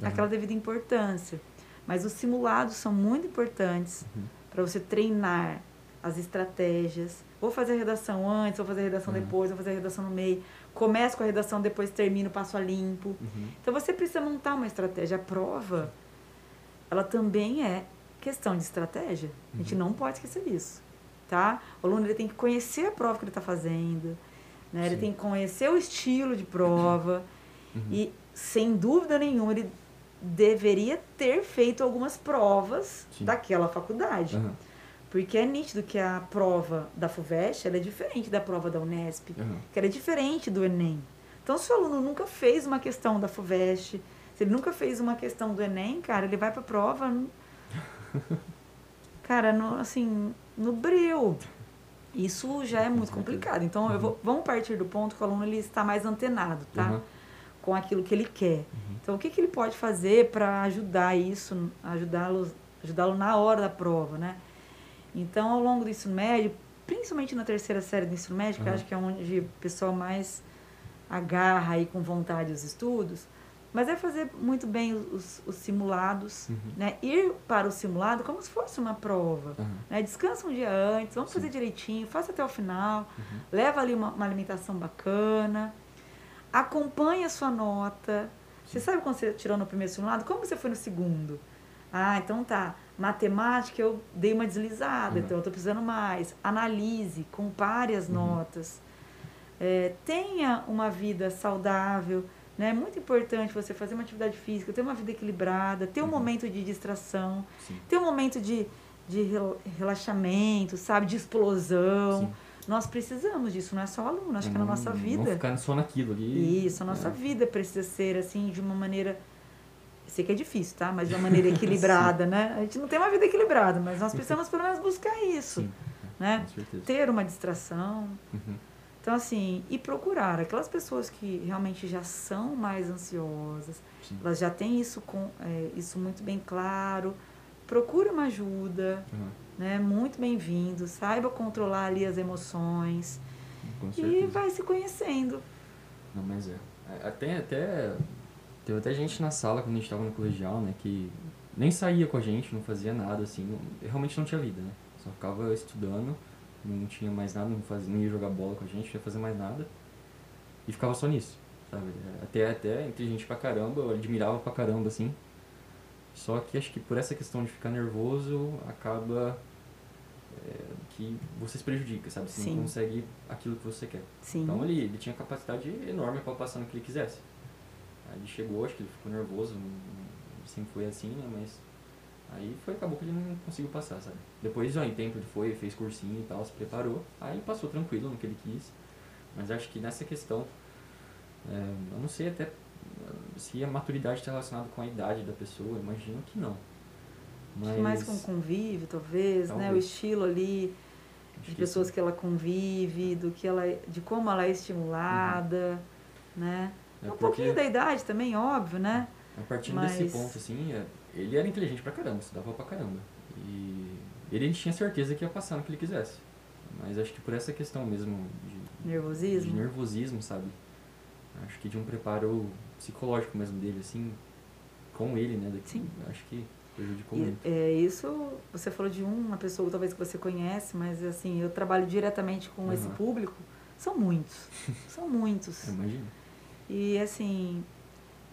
uhum. aquela devida importância. Mas os simulados são muito importantes uhum. para você treinar as estratégias. Vou fazer a redação antes, vou fazer a redação depois, vou fazer a redação no meio. Começo com a redação, depois termino, passo a limpo. Uhum. Então você precisa montar uma estratégia. A prova, ela também é questão de estratégia. A gente uhum. não pode esquecer disso. Tá? O aluno ele tem que conhecer a prova que ele está fazendo. Né? Ele tem que conhecer o estilo de prova. Uhum. E, sem dúvida nenhuma, ele deveria ter feito algumas provas Sim. daquela faculdade. Uhum. Porque é nítido que a prova da FUVEST é diferente da prova da Unesp, uhum. que ela é diferente do Enem. Então, se o aluno nunca fez uma questão da FUVEST, se ele nunca fez uma questão do Enem, cara, ele vai para a prova, cara, no, assim, no breu. Isso já é muito complicado. Então, uhum. eu vou, vamos partir do ponto que o aluno ele está mais antenado, tá? Uhum. Com aquilo que ele quer. Uhum. Então, o que, que ele pode fazer para ajudar isso, ajudá-lo ajudá na hora da prova, né? Então, ao longo do ensino médio, principalmente na terceira série do ensino médio, que acho que é onde o pessoal mais agarra aí com vontade os estudos, mas é fazer muito bem os, os simulados, uhum. né? Ir para o simulado como se fosse uma prova. Uhum. Né? Descansa um dia antes, vamos Sim. fazer direitinho, faça até o final, uhum. leva ali uma, uma, alimentação bacana, acompanhe a sua nota. Sim. Você sabe quando você tirou no primeiro simulado? Como você foi no segundo? Ah, então tá. Matemática eu dei uma deslizada, uhum. então eu estou precisando mais. Analise, compare as uhum. notas. É, tenha uma vida saudável, Né? É muito importante você fazer uma atividade física, ter uma vida equilibrada, ter um Uhum. momento de distração, Sim. ter um momento de, de rel- relaxamento, sabe? De explosão. Sim. Nós precisamos disso, não é só aluno, acho que na Não- nossa Não vida. ficar só naquilo ali. Isso, a nossa É. vida precisa ser assim, de uma maneira. Sei que é difícil, tá? Mas de uma maneira equilibrada, né? A gente não tem uma vida equilibrada, mas nós precisamos pelo menos buscar isso, Sim, né? Ter uma distração. Uhum. Então, assim, e procurar aquelas pessoas que realmente já são mais ansiosas, Sim. elas já têm isso, com, é, isso muito bem claro. Procure uma ajuda, Uhum. né? Muito bem-vindo. Saiba controlar ali as emoções. E vai se conhecendo. Não, mas é. É, Até, até. Teve até gente na sala quando a gente tava no colegial, né? Que nem saía com a gente, não fazia nada, assim. não- realmente não tinha vida, né? Só ficava estudando, não tinha mais nada, não, fazia, não ia jogar bola com a gente, não ia fazer mais nada. E ficava só nisso, sabe? Até, até inteligente pra caramba, eu admirava pra caramba, assim. Só que acho que por essa questão de ficar nervoso, acaba é, que você se prejudica, sabe? Você Sim. não consegue aquilo que você quer. Sim. Então ele, ele tinha capacidade enorme para passar no que ele quisesse. Aí ele chegou, acho que ele ficou nervoso, sempre foi assim, né? Mas aí foi, acabou que ele não conseguiu passar, sabe? Depois, ó, em tempo ele foi, fez cursinho e tal, se preparou, aí passou tranquilo no que ele quis. Mas acho que nessa questão, é, eu não sei até se a maturidade está relacionada com a idade da pessoa, imagino que não. Mas Mais com convívio, talvez, né? O Talvez. estilo ali acho de que pessoas sim. que ela convive, do que ela, de como ela é estimulada, né? É um pouquinho da idade também, óbvio, né? A partir Mas- desse ponto, assim, é, ele era inteligente pra caramba, estudava pra caramba. E ele tinha certeza que ia passar no que ele quisesse. Mas acho que por essa questão mesmo de, Nervosismo. de nervosismo, sabe? Acho que de um preparo psicológico mesmo dele, assim, com ele, né? Daqui, Sim. Acho que prejudicou E, muito. é, isso, você falou de uma pessoa talvez que você conhece, mas assim, eu trabalho diretamente com esse Uhum. público. São muitos, são muitos. Eu imagino. E assim,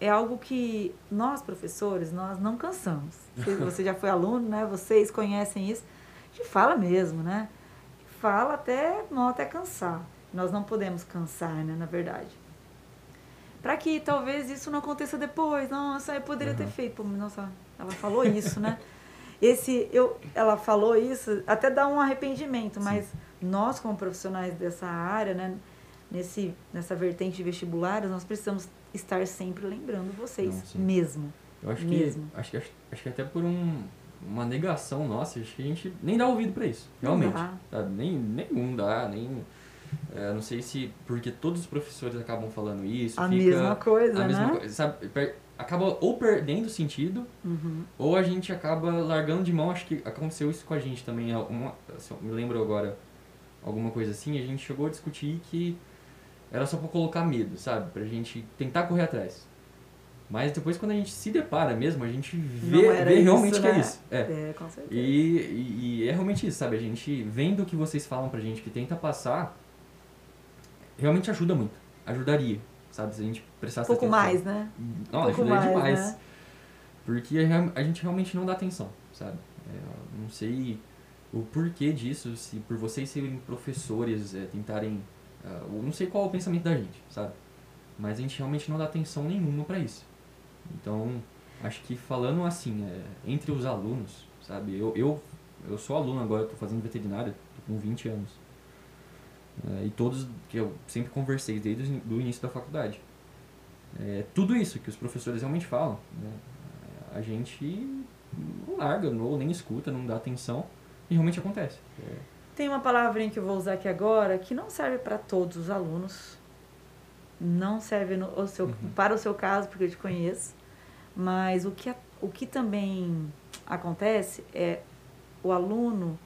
é algo que nós, professores, nós não cansamos. Você, já foi aluno, né? Vocês conhecem isso. A gente fala mesmo, né? Fala até, não até cansar. Nós não podemos cansar, né? Na verdade. Para que talvez isso não aconteça depois. Nossa, eu poderia ter Uhum. feito. Pô, nossa, ela falou isso, né? Esse, eu, ela falou isso, até dá um arrependimento, Sim. mas nós, como profissionais dessa área, né? Nesse, nessa vertente de vestibulares, nós precisamos estar sempre lembrando vocês Não, mesmo. Eu acho Mesmo. que. Acho que, acho, acho que até por um, uma negação nossa, acho que a gente nem dá ouvido pra isso. Realmente. sabe? Nem, nenhum dá, nem. é, não sei se. Porque todos os professores acabam falando isso. A fica mesma coisa, a mesma né? coisa, sabe? Per- Acaba ou perdendo sentido, Uhum. ou a gente acaba largando de mão. Acho que aconteceu isso com a gente também. Uma, assim, me lembro agora alguma coisa assim. A gente chegou a discutir que era só pra colocar medo, sabe? Pra gente tentar correr atrás. Mas depois, quando a gente se depara mesmo, a gente vê, vê isso, realmente que é né? isso. É. É, com certeza. E, e, e é realmente isso, sabe? A gente vendo o que vocês falam pra gente, que tenta passar, realmente ajuda muito. Ajudaria, sabe? Se a gente um prestasse pouco atenção. mais, né? Não, um ajudaria mais, demais. né? Porque a real- a gente realmente não dá atenção, sabe? É, não sei o porquê disso, se por vocês serem professores, é, tentarem... ah, eu não sei qual é o pensamento da gente, sabe? Mas a gente realmente não dá atenção nenhuma pra isso. Então, acho que falando assim, é, entre os alunos, sabe? Eu, eu, eu sou aluno agora, estou fazendo veterinária, tô com 20 anos. É, e todos que eu sempre conversei desde o início da faculdade. É, tudo isso que os professores realmente falam, né? a gente não larga, ou nem escuta, não dá atenção, e realmente acontece. É, Tem uma palavrinha que eu vou usar aqui agora que não serve para todos os alunos. Não serve no, o seu, Uhum. para o seu caso, porque eu te conheço. Mas o que, o que também acontece é o aluno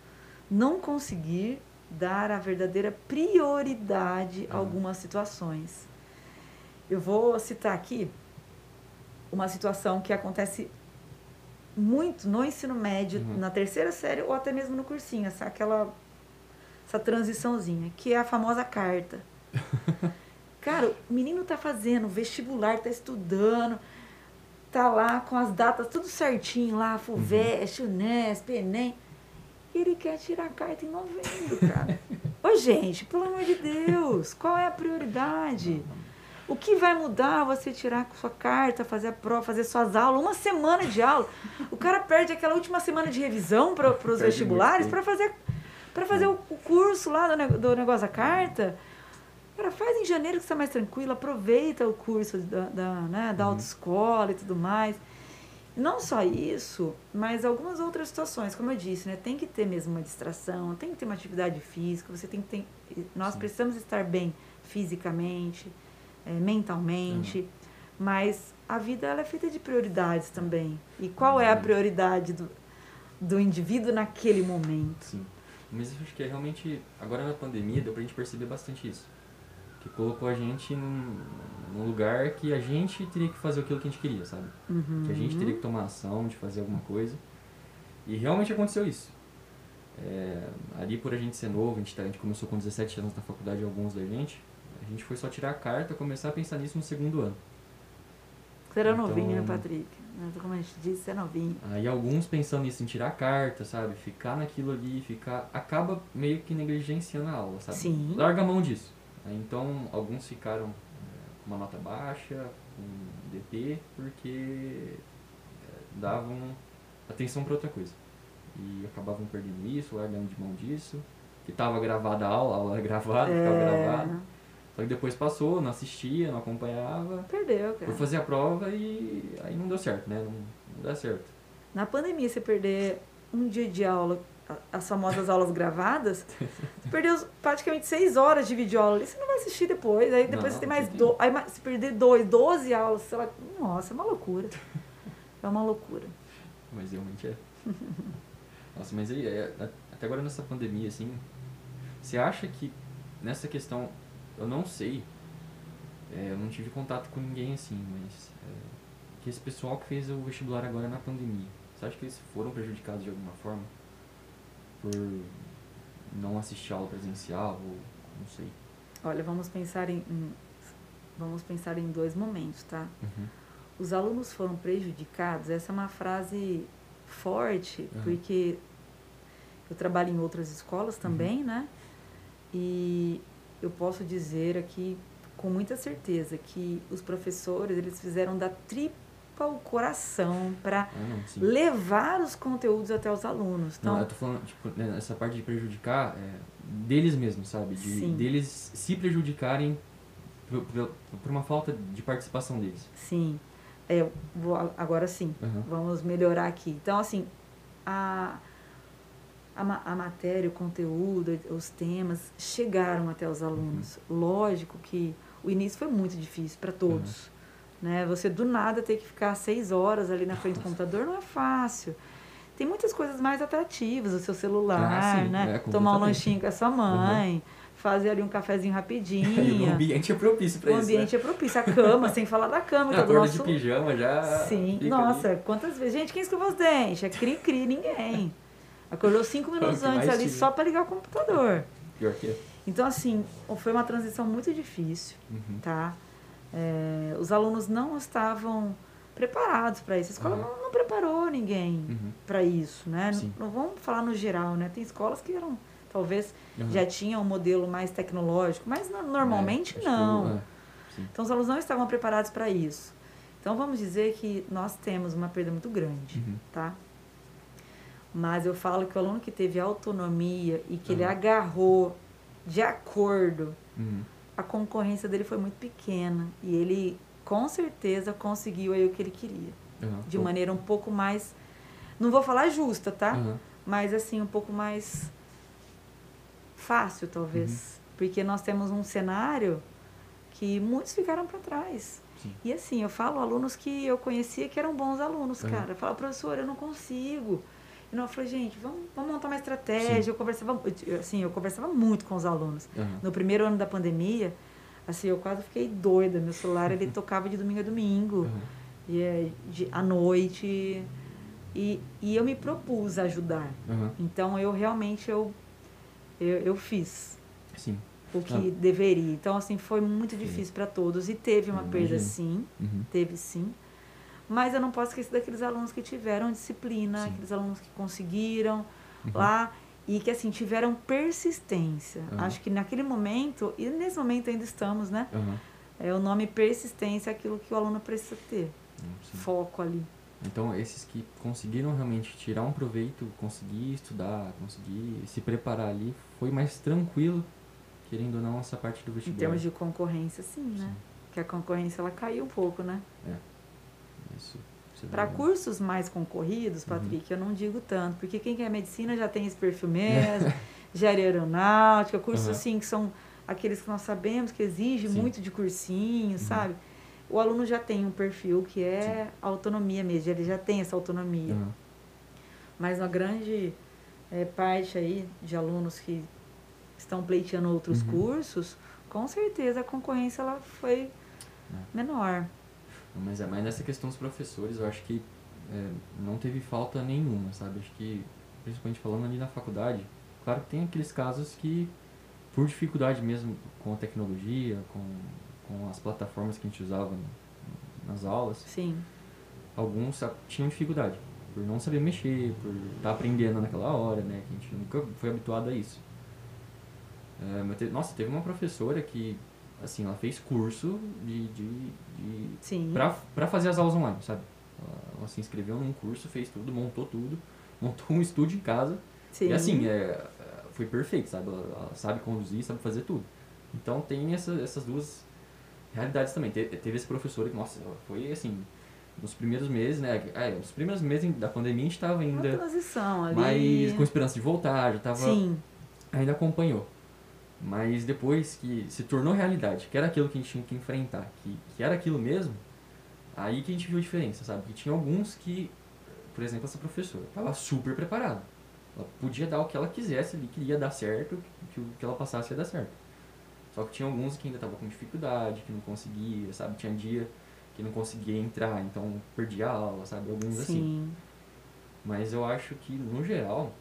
não conseguir dar a verdadeira prioridade a Uhum. algumas situações. Eu vou citar aqui uma situação que acontece muito no ensino médio, Uhum. na terceira série ou até mesmo no cursinho, essa, aquela essa transiçãozinha, que é a famosa carta. Cara, o menino tá fazendo vestibular, tá estudando, tá lá com as datas tudo certinho lá, FUVEST, UNESP, ENEM. E ele quer tirar a carta em novembro, cara. Ô, gente, pelo amor de Deus, qual é a prioridade? O que vai mudar você tirar sua carta, fazer a prova, fazer suas aulas, uma semana de aula? O cara perde aquela última semana de revisão para os vestibulares para fazer, pra fazer o, o curso lá do, do negócio da carta. Cara, faz em janeiro que você está mais tranquilo, aproveita o curso da, da, né, da Uhum. autoescola e tudo mais. Não só isso, mas algumas outras situações, como eu disse, né? Tem que ter mesmo uma distração, tem que ter uma atividade física, você tem que ter. Nós Sim. precisamos estar bem fisicamente, eh, mentalmente, mas a vida ela é feita de prioridades também. E qual é a Uhum. prioridade do, do indivíduo naquele momento? Sim. Mas eu acho que é realmente, agora na pandemia, deu pra gente perceber bastante isso. Que colocou a gente num, num lugar que a gente teria que fazer aquilo que a gente queria, sabe? Que a gente teria que tomar ação de fazer alguma coisa. E realmente aconteceu isso. É, ali por a gente ser novo, a gente, tá- a gente começou com 17 anos na faculdade, alguns da gente. A gente foi só tirar a carta, começar a pensar nisso no segundo ano. Você era Então- novinho, né, Patrick? Né, Como a gente disse, você é novinho. Aí alguns pensando nisso, em tirar a carta, sabe? Ficar naquilo ali, ficar. acaba meio que negligenciando a aula, sabe? Sim. Larga a mão disso. Aí, então, alguns ficaram é, com uma nota baixa, com DP, porque é, davam atenção para outra coisa. E acabavam perdendo isso, largando de mão disso. Que tava gravada a aula, a aula era gravada, ficava gravada. Só que depois passou, não assistia, não acompanhava. Perdeu, cara. Foi fazer a prova e aí não deu certo, né? Não, não dá certo. Na pandemia, você perder um dia de aula, as famosas aulas gravadas, você perdeu praticamente seis horas de videoaula ali, você não vai assistir depois. Aí depois Não, você tem mais. tem Do, aí se perder dois, 12 aulas, sei lá. Nossa, é uma loucura. É uma loucura. Mas realmente é. Nossa, mas aí, é, até agora nessa pandemia, assim, você acha que nessa questão, eu não sei, é, eu não tive contato com ninguém assim, mas é, que esse pessoal que fez o vestibular agora na pandemia, você acha que eles foram prejudicados de alguma forma? Por não assistir aula presencial, ou não sei. Olha, vamos pensar em, em- vamos pensar em dois momentos, tá? Uhum. Os alunos foram prejudicados. Essa é uma frase forte, Uhum. porque eu trabalho em outras escolas também, Uhum. né? E eu posso dizer aqui com muita certeza que os professores eles fizeram da tripa o coração para Ah, não, levar os conteúdos até os alunos. Não, Então, eu tô falando, tipo, né, essa parte de prejudicar é, deles mesmos, sabe? De, Sim. deles se prejudicarem por, por- uma falta de participação deles. sim, é, agora sim. Aham. Vamos melhorar aqui. Então, assim, a, a, ma- a matéria, o conteúdo, os temas chegaram até os alunos. Lógico que o início foi muito difícil para todos. Né? Você do nada ter que ficar seis horas ali na frente do computador não é fácil. Tem muitas coisas mais atrativas, o seu celular, Ah, né? é, Tomar um lanchinho com a sua mãe, fazer ali um cafezinho E o rapidinho. ambiente é propício pra o isso. ambiente é propício. A cama, sem falar da cama, né? que é Acorda nosso de pijama já. Sim, nossa, ali. quantas vezes? Gente, quem escovou os dentes? É cri-cri, ninguém. Acordou cinco minutos que antes ali tinha. só para ligar o computador. Pior que é. Então, assim, foi uma transição muito difícil, Uhum. tá? É, os alunos não estavam preparados para isso. A escola Uhum. não, não preparou ninguém Uhum. para isso, né? Não, Sim. não vamos falar no geral, né? Tem escolas que eram, talvez, já tinham um modelo mais tecnológico, mas no- normalmente É, que não. o- é. Então, os alunos não estavam preparados para isso. Então, vamos dizer que nós temos uma perda muito grande, Uhum. tá? Mas eu falo que o aluno que teve autonomia e que ele Uhum. agarrou de acordo, Uhum. a concorrência dele foi muito pequena. E ele, com certeza, conseguiu aí o que ele queria. Uhum. De maneira um pouco mais... Não vou falar justa, tá? Mas, assim, um pouco mais fácil, talvez. Uhum. Porque nós temos um cenário que muitos ficaram para trás. Sim. E assim, eu falo alunos que eu conhecia que eram bons alunos, cara. Eu falo, professor, eu não consigo. Não, eu falei, gente, vamos, vamos montar uma estratégia. Sim. Eu conversava, assim, eu conversava muito com os alunos. Uhum. No primeiro ano da pandemia, assim, eu quase fiquei doida. Meu celular, ele tocava de domingo a domingo. Uhum. E é de, à noite. E, e eu me propus a ajudar. Uhum. Então, eu realmente, eu, eu, eu fiz Sim. o que Ah. deveria. Então, assim, foi muito difícil para todos. E teve uma perda, sim. Uhum. Teve sim. Mas eu não posso esquecer daqueles alunos que tiveram disciplina, Sim. aqueles alunos que conseguiram Uhum. lá e que, assim, tiveram persistência. Uhum. Acho que naquele momento, e nesse momento ainda estamos, né? Uhum. É o nome persistência, aquilo que o aluno precisa ter. Sim. Foco ali. Então, esses que conseguiram realmente tirar um proveito, conseguir estudar, conseguir se preparar ali, foi mais tranquilo, querendo ou não, essa parte do Em vestibular. termos de concorrência, sim, né? Sim. Que a concorrência ela caiu um pouco, né? É Para verdade. cursos mais concorridos, Uhum. Patrick, eu não digo tanto, porque quem quer medicina já tem esse perfil mesmo, engenharia aeronáutica, cursos Uhum. assim que são aqueles que nós sabemos que exigem Sim. muito de cursinho, Uhum. sabe? O aluno já tem um perfil que é autonomia mesmo, ele já tem essa autonomia. Uhum. Mas uma grande eh, parte aí de alunos que estão pleiteando outros Uhum. cursos, com certeza a concorrência ela foi É. menor. Mas, é- mas nessa questão dos professores, eu acho que é, não teve falta nenhuma, sabe? Acho que, principalmente falando ali na faculdade, claro que tem aqueles casos que, por dificuldade mesmo com a tecnologia, com, com as plataformas que a gente usava no- nas aulas, Sim. alguns tinham dificuldade por não saber mexer, por estar aprendendo naquela hora, né? Que a gente nunca foi habituado a isso. É, mas te- nossa, teve uma professora que, assim, ela fez curso de, de, de Sim. pra, pra fazer as aulas online, sabe? Ela, ela se inscreveu num curso, fez tudo, montou tudo, montou um estúdio em casa. Sim. E assim, é, foi perfeito, sabe? Ela, ela sabe conduzir, sabe fazer tudo. Então tem essa, essas duas realidades também. Te- teve esse professor que, nossa, foi assim, nos primeiros meses, né? É, nos primeiros meses da pandemia a gente tava Uma ainda transição ali. mais com esperança de voltar, já tava Sim. ainda acompanhou. Mas depois que se tornou realidade, que era aquilo que a gente tinha que enfrentar, que, que era aquilo mesmo, aí que a gente viu a diferença, sabe? Que tinha alguns que, por exemplo, essa professora, estava super preparada. Ela podia dar o que ela quisesse ali, que ia dar certo, que o que ela passasse ia dar certo. Só que tinha alguns que ainda estavam com dificuldade, que não conseguia, sabe? Tinha dia que não conseguia entrar, então perdia a aula, sabe? Alguns assim. Sim. Mas eu acho que, no geral,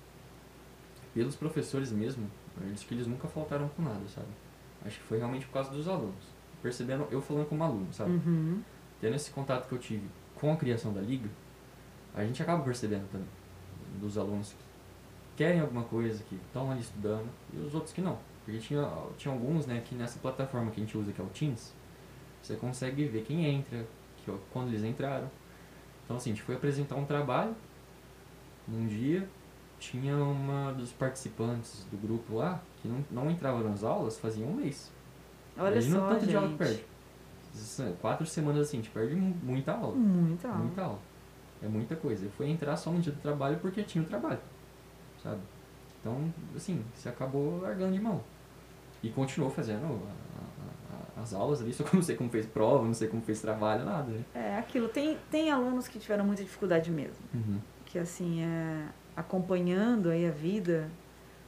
pelos professores mesmo, eu acho que eles nunca faltaram com nada, sabe? Acho que foi realmente por causa dos alunos. Percebendo, eu falando como aluno, sabe? Uhum. Tendo esse contato que eu tive com a criação da liga, a gente acaba percebendo também dos alunos que querem alguma coisa, que estão ali estudando, e os outros que não. Porque tinha, tinha alguns, né, que nessa plataforma que a gente usa, que é o Teams, você consegue ver quem entra, que, quando eles entraram. Então, assim, a gente foi apresentar um trabalho num dia, tinha uma dos participantes do grupo lá que não, não entrava nas aulas fazia um mês. Olha Imagina só, tanto de aula que gente. perde. Quatro semanas assim, a gente perde mu- muita aula. Muita aula. Muita aula. É muita coisa. Eu fui entrar só no dia do trabalho porque tinha o trabalho. Sabe? Então, assim, você acabou largando de mão. E continuou fazendo a- a- a- as aulas ali, só que eu não sei como fez prova, não sei como fez trabalho, nada, né? É aquilo. Tem, tem alunos que tiveram muita dificuldade mesmo. Uhum. Que assim, é, acompanhando aí a vida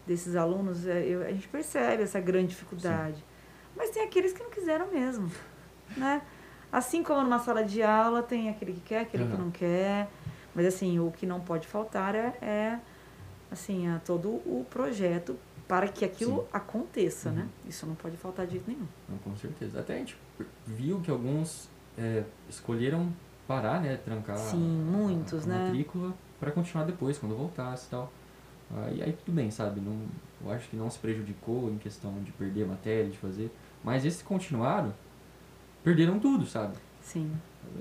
desses alunos, é, eu- a gente percebe essa grande dificuldade. Mas tem aqueles que não quiseram mesmo. Né? Assim como numa sala de aula, tem aquele que quer, aquele que Uhum. não quer. Mas assim, o que não pode faltar é, é assim, é todo o projeto para que aquilo Sim. aconteça, né? Uhum. Isso não pode faltar de jeito nenhum. Não, com certeza. Até a gente viu que alguns é, escolheram parar, né? Trancar Sim, a- muitos, a, né? matrícula para continuar depois, quando voltasse e tal. Aí, aí tudo bem, sabe? Não, eu acho que não se prejudicou em questão de perder a matéria, de fazer. Mas esses que continuaram, perderam tudo, sabe? Sim.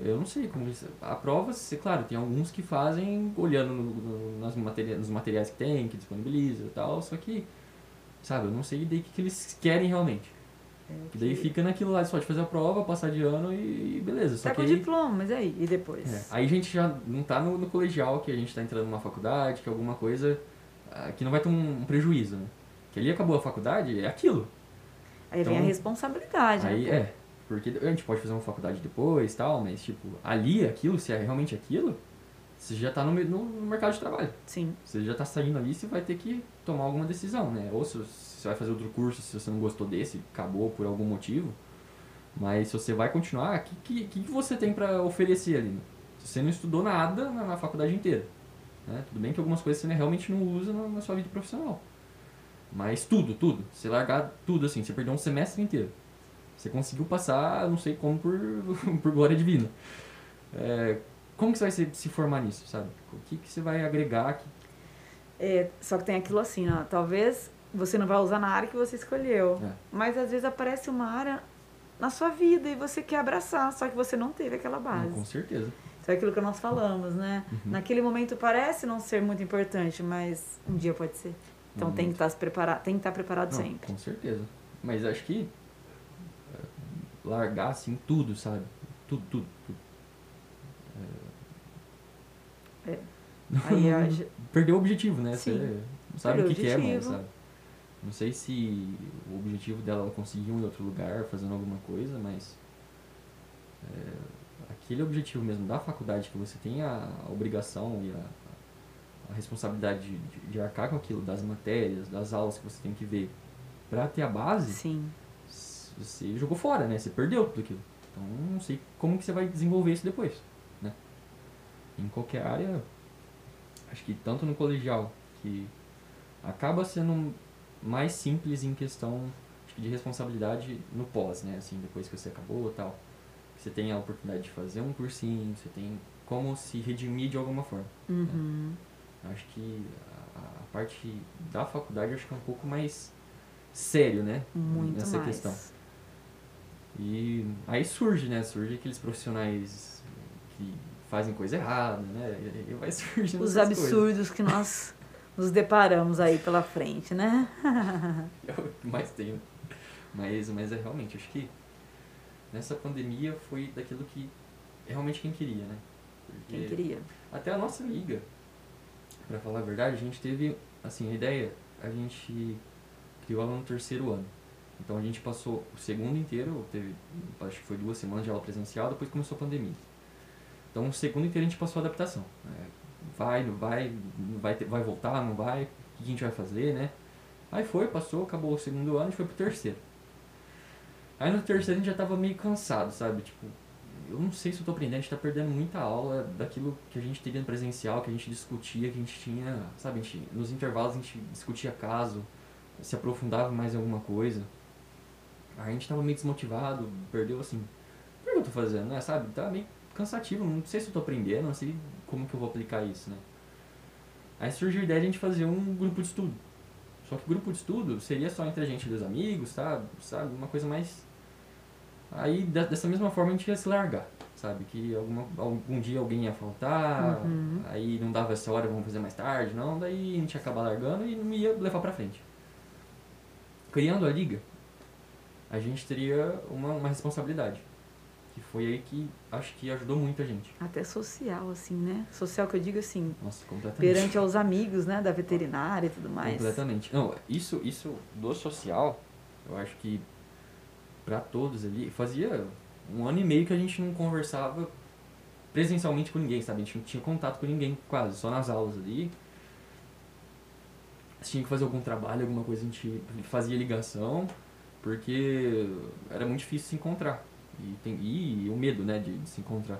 Eu não sei como isso. A prova, se- claro, tem alguns que fazem olhando no- no- nas materia, nos materiais que tem, que disponibiliza e tal, só que, sabe, eu não sei daí o que, que eles querem realmente. É Que daí fica naquilo lá de só de fazer a prova, passar de ano e beleza. Só Tá que com aí, diploma, mas aí? E depois? é, aí a gente já não tá no, no colegial, que a gente tá entrando numa faculdade, que alguma coisa ah, que não vai ter um, um prejuízo, né? Que ali acabou a faculdade, é aquilo. Aí vem a Então, responsabilidade, Aí né? é, porque a gente pode fazer uma faculdade depois e tal, mas tipo, ali aquilo, se é realmente aquilo, você já tá no, no mercado de trabalho. Sim. Você já tá saindo ali, você vai ter que tomar alguma decisão, né? Ou se você vai fazer outro curso, se você não gostou desse, acabou por algum motivo. Mas se você vai continuar, o que, que, que você tem pra oferecer ali? você não estudou nada na, na faculdade inteira. Né? Tudo bem que algumas coisas você realmente não usa na, na sua vida profissional. Mas tudo, tudo. Você largar tudo assim, você perdeu um semestre inteiro. Você conseguiu passar, não sei como, por, por glória divina. É, como que você vai se, se formar nisso, sabe? O que, que você vai agregar que É, só que tem aquilo assim, ó, talvez você não vai usar na área que você escolheu. É. Mas às vezes aparece uma área na sua vida e você quer abraçar, só que você não teve aquela base. Com certeza. Então é aquilo que nós falamos, né? Uhum. Naquele momento parece não ser muito importante, mas um dia pode ser. Então tem que estar se preparado, tem que estar preparado Não, sempre. Com certeza. Mas acho que é, largar assim tudo, sabe? Tudo, tudo, tudo. É. Aí a ge- Perdeu o objetivo, né? Sim. Você não sabe o Perdeu que, o que é mais, objetivo. sabe? Não sei se o objetivo dela ela conseguiu em outro lugar, fazendo alguma coisa, mas é, aquele objetivo mesmo da faculdade que você tem a, a obrigação e a, a responsabilidade de, de, de arcar com aquilo, das matérias, das aulas que você tem que ver, pra ter a base, Sim. você jogou fora, né? Você perdeu tudo aquilo. Então, não sei como que você vai desenvolver isso depois, né? Em qualquer área, acho que tanto no colegial, que acaba sendo mais simples em questão de responsabilidade no pós, né? Assim, depois que você acabou e tal. Você tem a oportunidade de fazer um cursinho, você tem como se redimir de alguma forma. Uhum. Acho que a, a parte da faculdade acho que é um pouco mais sério, né? Muito Nessa mais. questão. E aí surge, né? Surge aqueles profissionais que fazem coisa errada, né? E vai surgindo Os essas coisas. absurdos que nós nos deparamos aí pela frente, né? É o que mais tenho. Mas, mas é realmente, acho que nessa pandemia foi daquilo que realmente quem queria, né? Porque Quem queria? Até a nossa liga, pra falar a verdade, a gente teve, assim, a ideia, a gente criou ela no terceiro ano. Então a gente passou o segundo inteiro, teve, acho que foi duas semanas de aula presencial, depois começou a pandemia. Então o segundo inteiro a gente passou a adaptação. né? Vai, não vai, vai, ter- vai voltar, não vai, o que a gente vai fazer, né? Aí foi, passou, acabou o segundo ano e foi pro terceiro. Aí no terceiro a gente já tava meio cansado, sabe? Tipo, eu não sei se eu tô aprendendo, a gente tá perdendo muita aula daquilo que a gente teria no presencial, que a gente discutia, que a gente tinha, sabe, gente, nos intervalos a gente discutia caso, se aprofundava mais em alguma coisa. Aí a gente tava meio desmotivado, perdeu assim, por que eu tô fazendo, né, sabe? Tá meio cansativo, não sei se eu tô aprendendo, não sei como que eu vou aplicar isso, né? Aí surgiu a ideia de a gente fazer um grupo de estudo. Só que grupo de estudo seria só entre a gente e os amigos, tá? Sabe? Uma coisa mais. Aí de- dessa mesma forma a gente ia se largar, sabe? Que alguma, algum dia alguém ia faltar, Uhum. aí não dava essa hora, vamos fazer mais tarde, não, daí a gente ia acabar largando e não ia levar pra frente. Criando a liga, a gente teria uma, uma responsabilidade. Que foi aí que acho que ajudou muito a gente. Até social, assim, né? Social que eu digo assim, Nossa, completamente. perante aos amigos, né? Da veterinária e tudo mais. Completamente. Não, isso, isso do social, eu acho que pra todos ali, fazia um ano e meio que a gente não conversava presencialmente com ninguém, sabe? A gente não tinha contato com ninguém quase, só nas aulas ali. Se tinha que fazer algum trabalho, alguma coisa, a gente fazia ligação, porque era muito difícil se encontrar. E, tem, e o medo, né, de, de se encontrar.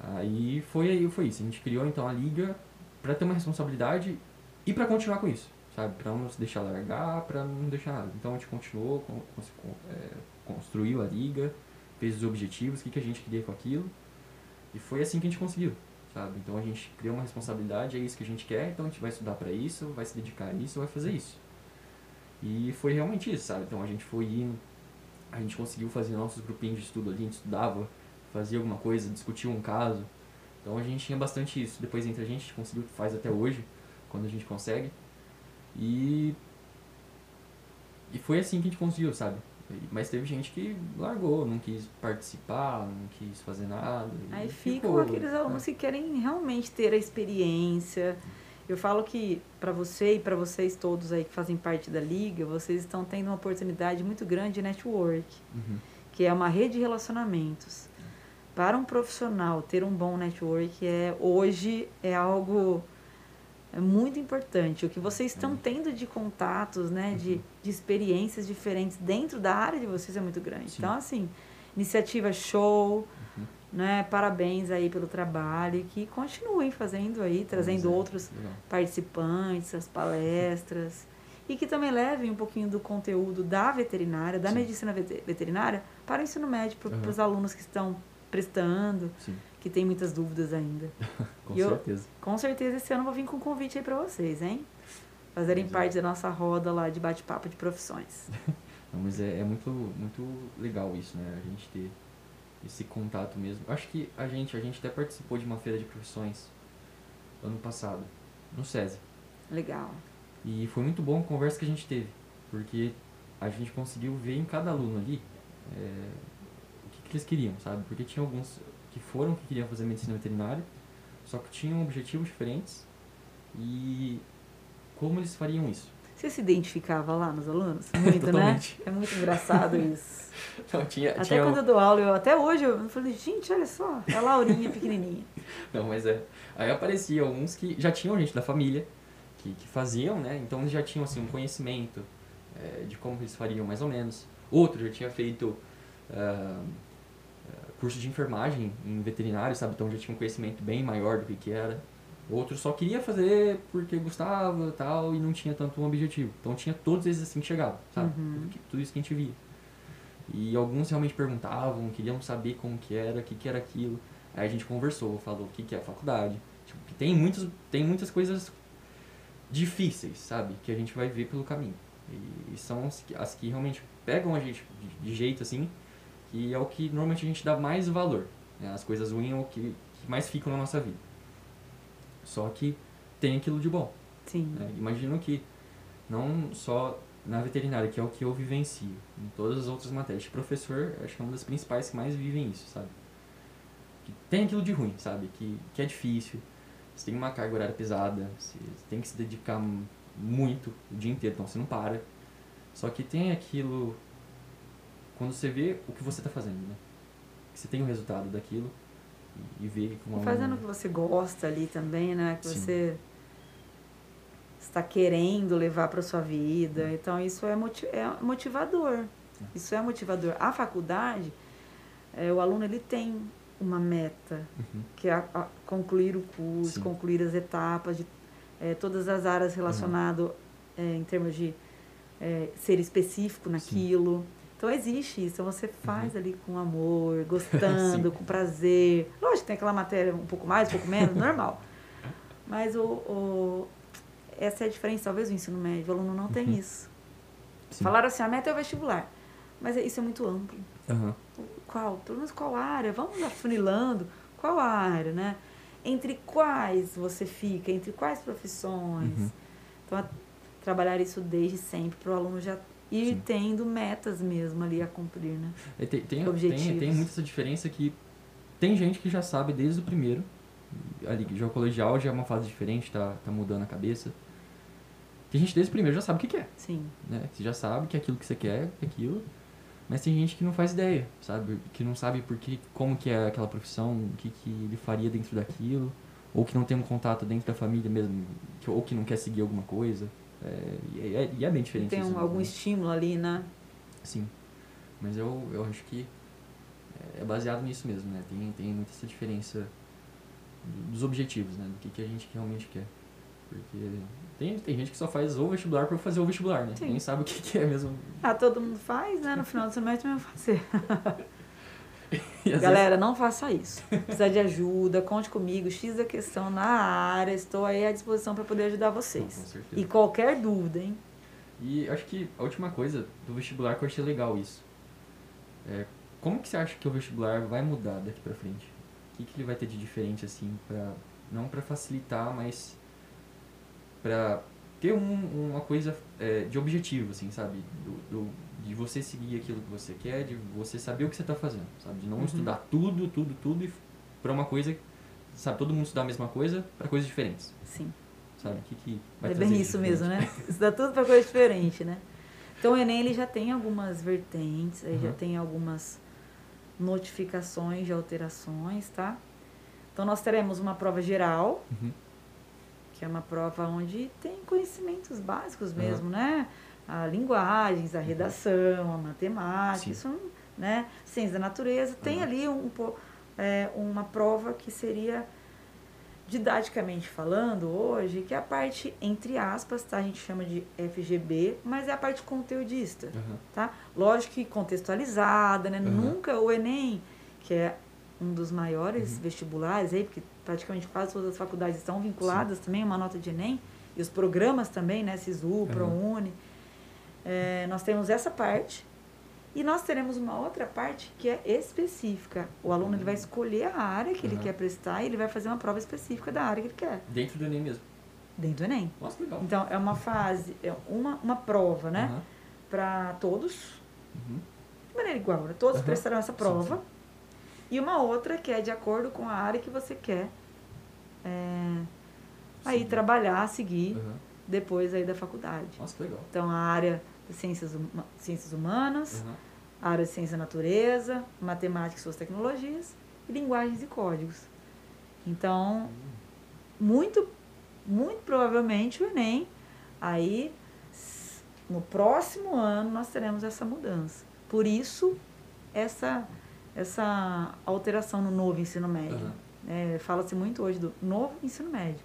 Aí foi, aí foi isso. A gente criou então a liga pra ter uma responsabilidade e pra continuar com isso, sabe? Pra não se deixar largar, pra não deixar nada. Então a gente continuou, é, construiu a liga, fez os objetivos, o que, que a gente queria com aquilo. E foi assim que a gente conseguiu, sabe? Então a gente criou uma responsabilidade, é isso que a gente quer, então a gente vai estudar pra isso, vai se dedicar a isso, vai fazer isso. E foi realmente isso, sabe? Então a gente foi indo, a gente conseguiu fazer nossos grupinhos de estudo ali, a gente estudava, fazia alguma coisa, discutia um caso. Então a gente tinha bastante isso. Depois entre a gente, a gente conseguiu, faz até hoje, quando a gente consegue. E. E foi assim que a gente conseguiu, sabe? Mas teve gente que largou, não quis participar, não quis fazer nada. Aí ficam ficou, aqueles alunos que querem realmente ter a experiência. Eu falo que para você e para vocês todos aí que fazem parte da liga, vocês estão tendo uma oportunidade muito grande de network, Uhum. que é uma rede de relacionamentos. Para um profissional ter um bom network é hoje é algo é muito importante. O que vocês estão Uhum. tendo de contatos, né, de, de experiências diferentes dentro da área de vocês é muito grande. Sim. Então, assim, iniciativa show, Uhum. Né? Parabéns aí pelo trabalho e que continuem fazendo aí, trazendo é, outros participantes, as palestras e que também levem um pouquinho do conteúdo da veterinária, da Sim. medicina vete- veterinária para o ensino médio, para Aham. os alunos que estão prestando, Sim, que tem muitas dúvidas ainda. com E eu- certeza. Com certeza esse ano eu vou vir com um convite aí para vocês, hein? Fazerem é. parte da nossa roda lá de bate-papo de profissões. Mas é, é muito, muito legal isso, né? A gente ter esse contato mesmo. Acho que a gente, a gente até participou de uma feira de profissões ano passado, no SESI. Legal. E foi muito bom a conversa que a gente teve, porque a gente conseguiu ver em cada aluno ali é, o que, que, eles queriam, sabe? Porque tinha alguns que foram que queriam fazer medicina veterinária, só que tinham objetivos diferentes e como eles fariam isso. Você se identificava lá nos alunos? Muito, né? É muito engraçado isso. Não, tinha, até tinha quando eu dou aula, eu, até hoje eu falei, gente, olha só, é a Laurinha pequenininha. Não, mas é. Aí apareciam alguns que já tinham gente da família, que, que faziam, né? Então eles já tinham assim, um conhecimento é, de como eles fariam mais ou menos. Outro já tinha feito uh, curso de enfermagem em veterinário, sabe? Então já tinha um conhecimento bem maior do que, que era. Outro só queria fazer porque gostava tal e não tinha tanto um objetivo. Então tinha todos esses assim que chegavam, sabe? Uhum. Tudo, tudo, isso que a gente via. E alguns realmente perguntavam, queriam saber como que era, o que, que era aquilo. Aí a gente conversou, falou o que, que é a faculdade. Tipo, tem, muitos, tem muitas coisas difíceis, sabe? Que a gente vai ver pelo caminho. E, são as que, as que realmente pegam a gente de, de, jeito assim, que é o que normalmente a gente dá mais valor. Né? As coisas ruins é o que, que mais ficam na nossa vida. Só que tem aquilo de bom. Sim. Né? Imagino que não só na veterinária, que é o que eu vivencio, em todas as outras matérias. Professor, acho que é uma das principais que mais vivem isso, sabe? Que tem aquilo de ruim, sabe? Que, que é difícil, você tem uma carga horária pesada, você tem que se dedicar muito o dia inteiro, então você não para. Só que tem aquilo, quando você vê o que você está fazendo, né? Que você tem o resultado daquilo e, ver como fazendo o que você gosta ali também né que Sim. você está querendo levar para sua vida hum. então isso é, é motivador é. isso é motivador a faculdade é, o aluno ele tem uma meta uhum. que é a, a concluir o curso Sim. concluir as etapas de é, todas as áreas relacionadas uhum. em termos de é, ser específico naquilo Sim então existe isso, então você faz uhum. ali com amor, gostando, com prazer. Lógico, tem aquela matéria um pouco mais, um pouco menos, normal. Mas o, o, essa é a diferença, talvez o ensino médio, o aluno não tem uhum. isso. Sim. Falaram assim, a meta é o vestibular. Mas isso é muito amplo. Uhum. Qual? Pelo menos qual área? Vamos afunilando. Qual área, né? Entre quais você fica? Entre quais profissões? Uhum. Então, a, trabalhar isso desde sempre para o aluno já e Sim. tendo metas mesmo ali a cumprir, né? É, tem, tem, tem, tem muita essa diferença que tem gente que já sabe desde o primeiro, ali, já o colegial já é uma fase diferente, tá, tá mudando a cabeça. Tem gente desde o primeiro já sabe o que quer. Sim. Né? Você já sabe que é aquilo que você quer, é aquilo. Mas tem gente que não faz ideia, sabe? Que não sabe por que, como que é aquela profissão, o que, que ele faria dentro daquilo. Ou que não tem um contato dentro da família mesmo, que, ou que não quer seguir alguma coisa. É, e, é, e é bem diferente. Tem um, isso, algum né? estímulo ali, né? Sim. Mas eu, eu acho que é baseado nisso mesmo, né? Tem, tem muita essa diferença dos objetivos, né? Do que, que a gente realmente quer. Porque tem, tem gente que só faz o vestibular para fazer o vestibular, né? Sim. Nem sabe o que, que é mesmo. Ah, todo mundo faz, né? No final do semestre vai fazer. Galera, não faça isso. Precisa de ajuda, conte comigo, X da questão na área, estou aí à disposição para poder ajudar vocês. Com certeza. E qualquer dúvida, hein? E acho que a última coisa do vestibular que eu achei legal isso. É, como que você acha que o vestibular vai mudar daqui para frente? O que, que ele vai ter de diferente assim para não para facilitar, mas para ter um, uma coisa é, de objetivo, assim, sabe? Do, do, de você seguir aquilo que você quer, de você saber o que você está fazendo, sabe? De não uhum. estudar tudo, tudo, tudo para uma coisa, sabe? Todo mundo estudar a mesma coisa para coisas diferentes. Sim. Sabe? O que, que vai É bem isso mesmo, né? Estudar tudo para coisa diferente, né? Então o Enem ele já tem algumas vertentes, uhum. já tem algumas notificações de alterações, tá? Então nós teremos uma prova geral, uhum. que é uma prova onde tem conhecimentos básicos mesmo, né? A linguagens, a uhum. redação, a matemática, Sim. isso, né? Ciência da natureza. Tem uhum. ali um, é, uma prova que seria didaticamente falando hoje, que é a parte, entre aspas, tá? A gente chama de FGB, mas é a parte conteudista, uhum. tá? Lógico que contextualizada, né? Uhum. Nunca o Enem, que é um dos maiores uhum. vestibulares aí, porque praticamente quase todas as faculdades estão vinculadas Sim. também a uma nota de Enem, e os programas também, né? SISU, ProUni, é, nós temos essa parte e nós teremos uma outra parte que é específica. O aluno ele vai escolher a área que ele Uhum. quer prestar e ele vai fazer uma prova específica da área que ele quer, Dentro do Enem mesmo. dentro do Enem. Nossa, legal. Então, é uma fase, é uma, uma prova, né? Aham. Para todos, Uhum. de maneira igual, né? Todos Aham. prestarão essa Sim, prova. E uma outra que é de acordo com a área que você quer é, aí Sim. trabalhar, seguir depois aí da faculdade. Nossa, que legal. Então, a área ciências, huma- ciências humanas, a área de ciência da natureza, matemática e suas tecnologias, e linguagens e códigos. Então, muito, muito provavelmente o Enem, aí no próximo ano nós teremos essa mudança. Por isso, essa, essa alteração no novo ensino médio. Aham. É, Fala-se muito hoje do novo ensino médio.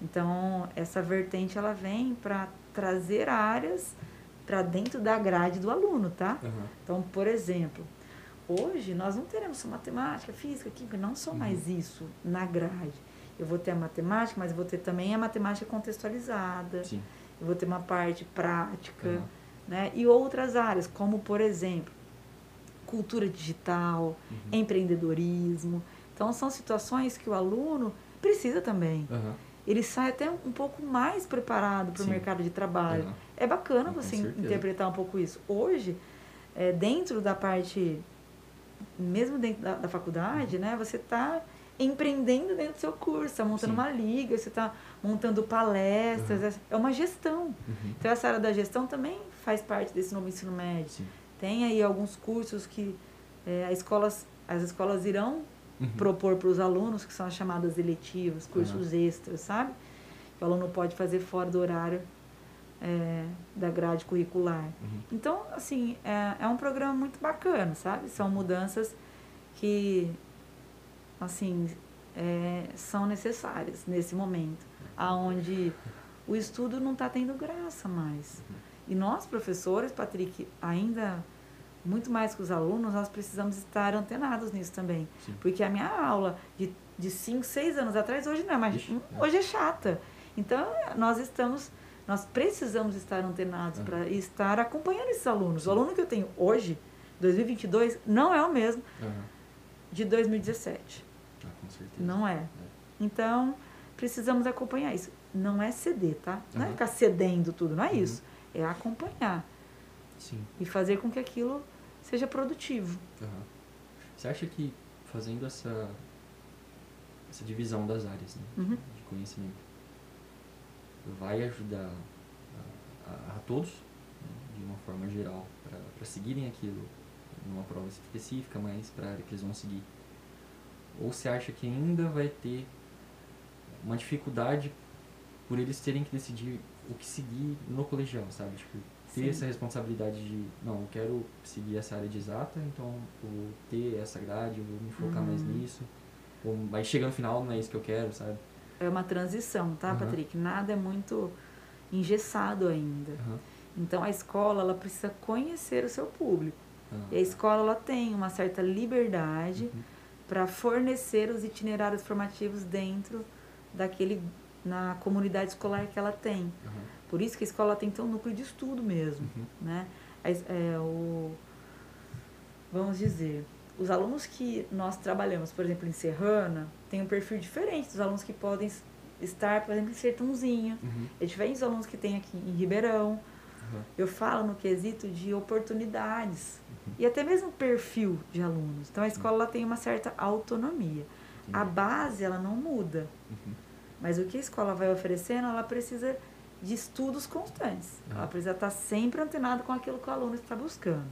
Então, essa vertente ela vem para trazer áreas para dentro da grade do aluno, tá? Aham. Então, por exemplo, hoje nós não teremos só matemática, física, química, não só Uhum. mais isso na grade. Eu vou ter a matemática, mas eu vou ter também a matemática contextualizada, Sim. eu vou ter uma parte prática, Aham. né? E outras áreas, como por exemplo, cultura digital, Uhum. empreendedorismo. Então, são situações que o aluno precisa também. Aham. Ele sai até um pouco mais preparado para o mercado de trabalho. É bacana você interpretar um pouco isso. Hoje, é, dentro da parte, mesmo dentro da, da faculdade, né, você está empreendendo dentro do seu curso, está montando Sim. uma liga, você está montando palestras, Aham. é uma gestão. Uhum. Então, essa área da gestão também faz parte desse novo ensino médio. Sim. Tem aí alguns cursos que é, as, escolas, as escolas irão Uhum. propor para os alunos, que são as chamadas eletivas, cursos extras, sabe? O aluno pode fazer fora do horário é, da grade curricular. Uhum. Então, assim, é, é um programa muito bacana, sabe? São mudanças que, assim, é, são necessárias nesse momento, aonde o estudo não está tendo graça mais. E nós, professores, Patrick, ainda muito mais que os alunos, nós precisamos estar antenados nisso também. Sim. Porque a minha aula de, de 5, 6 anos atrás, hoje não é mais. Ixi, é. hoje é chata. Então, nós estamos. Nós precisamos estar antenados Aham. para estar acompanhando esses alunos. O aluno que eu tenho hoje, 2022, não é o mesmo Aham. de 2017. Ah, com certeza. Não é. Então, precisamos acompanhar isso. Não é ceder, tá? Não é ficar cedendo tudo, não é Uhum. isso. É acompanhar Sim. e fazer com que aquilo seja produtivo. Aham. Você acha que fazendo essa, essa divisão das áreas né, Uhum. de conhecimento vai ajudar a, a- a todos, né, de uma forma geral, para seguirem aquilo numa prova específica, mas para a área que eles vão seguir? Ou você acha que ainda vai ter uma dificuldade por eles terem que decidir o que seguir no colegial, sabe? Tipo, ter Sim. essa responsabilidade de, não, eu quero seguir essa área de exata, então vou ter essa grade, eu vou me focar mais Uhum. nisso. Ou, mas chega no final, não é isso que eu quero, sabe? É uma transição, tá, Aham. Patrick? Nada é muito engessado ainda. Aham. Então, a escola ela precisa conhecer o seu público. Ah, E a escola ela tem uma certa liberdade uhum. para fornecer os itinerários formativos dentro daquele na comunidade escolar que ela tem. Por isso que a escola tem que ter um núcleo de estudo mesmo, Uhum. né? É, o, vamos dizer, os alunos que nós trabalhamos, por exemplo, em Serrana, tem um perfil diferente dos alunos que podem estar, por exemplo, em Sertãozinho. Uhum. É diferente dos alunos que tem aqui em Ribeirão. Aham. Eu falo no quesito de oportunidades Uhum. e até mesmo perfil de alunos. Então a escola ela tem uma certa autonomia. A base ela não muda, Uhum. mas o que a escola vai oferecendo, ela precisa de estudos constantes. Aham. Ela precisa estar sempre antenada com aquilo que o aluno está buscando.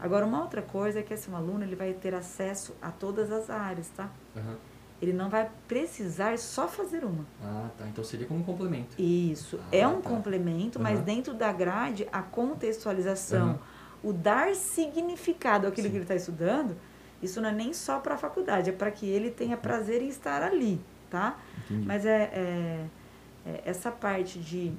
Agora, uma outra coisa é que esse aluno ele vai ter acesso a todas as áreas, tá? Aham. Ele não vai precisar só fazer uma. Ah, tá. Então seria como um complemento. Isso. Ah, é um tá. complemento, mas Aham. dentro da grade, a contextualização, Aham. o dar significado àquilo Sim. que ele está estudando, isso não é nem só para a faculdade, é para que ele tenha prazer em estar ali, tá? Entendi. Mas é- é essa parte de,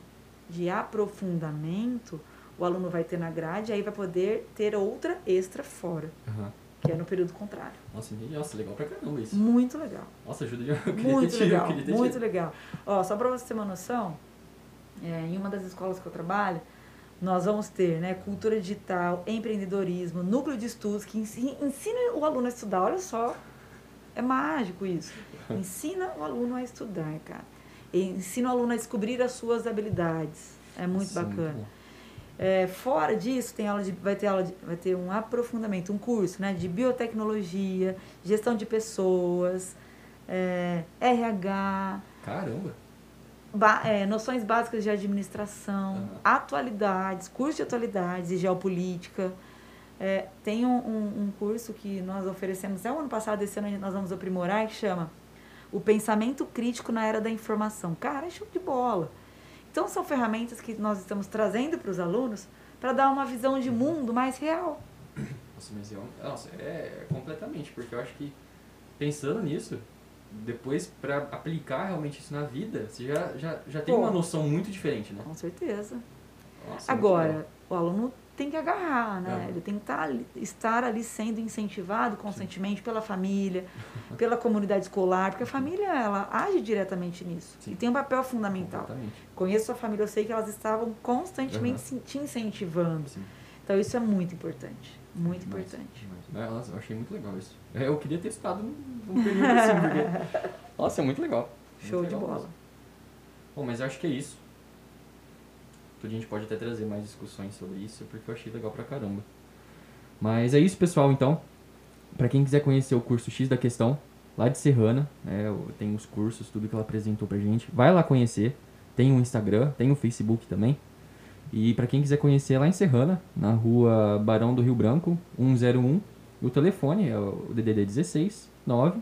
de aprofundamento, o aluno vai ter na grade, aí vai poder ter outra extra fora, Aham. que é no período contrário. Nossa. Nossa, legal pra caramba isso. Muito legal. Nossa, ajuda de... eu Muito ter eu legal, ter muito tido. legal. Ó, só para você ter uma noção, é, em uma das escolas que eu trabalho, nós vamos ter né, cultura digital, empreendedorismo, núcleo de estudos que ensina o aluno a estudar. Olha só, é mágico isso. Ensina o aluno a estudar, cara. E ensina o aluno a descobrir as suas habilidades. É muito Sim, bacana. É, fora disso, tem aula de, vai, ter aula de, vai ter um aprofundamento, um curso né, de biotecnologia, gestão de pessoas, é, RH. Caramba! Ba é, noções básicas de administração, uhum. atualidades, curso de atualidades e geopolítica. É, tem um, um, um, curso que nós oferecemos até o ano passado, esse ano nós vamos aprimorar, que chama O Pensamento Crítico na Era da Informação. Cara, é show de bola. Então, são ferramentas que nós estamos trazendo para os alunos para dar uma visão de mundo mais real. Nossa, mas eu, nossa, é completamente, porque eu acho que pensando nisso, depois para aplicar realmente isso na vida, você já, já, já tem Pô, uma noção muito diferente, né? Com certeza. Nossa, Agora, o aluno tem que agarrar, né? É. Ele tem que estar tá ali, estar ali sendo incentivado constantemente Sim. pela família, pela comunidade escolar, porque a família ela age diretamente nisso Sim. e tem um papel fundamental. Conheço a família, eu sei que elas estavam constantemente uhum. te incentivando. Sim. Então isso é muito importante, muito importante. Mas, nossa, eu achei muito legal isso. Eu queria ter estado num período assim, porque nossa, é muito legal. Show muito legal de bola. Mesmo. Bom, mas eu acho que é isso a gente pode até trazer mais discussões sobre isso, porque eu achei legal pra caramba. Mas é isso, pessoal, então. Para quem quiser conhecer o curso X da Questão, lá de Serrana, né, tem os cursos, tudo que ela apresentou pra gente, vai lá conhecer. Tem o Instagram, tem o Facebook também. E para quem quiser conhecer lá em Serrana, na rua Barão do Rio Branco, 101, o telefone é o DDD 16 9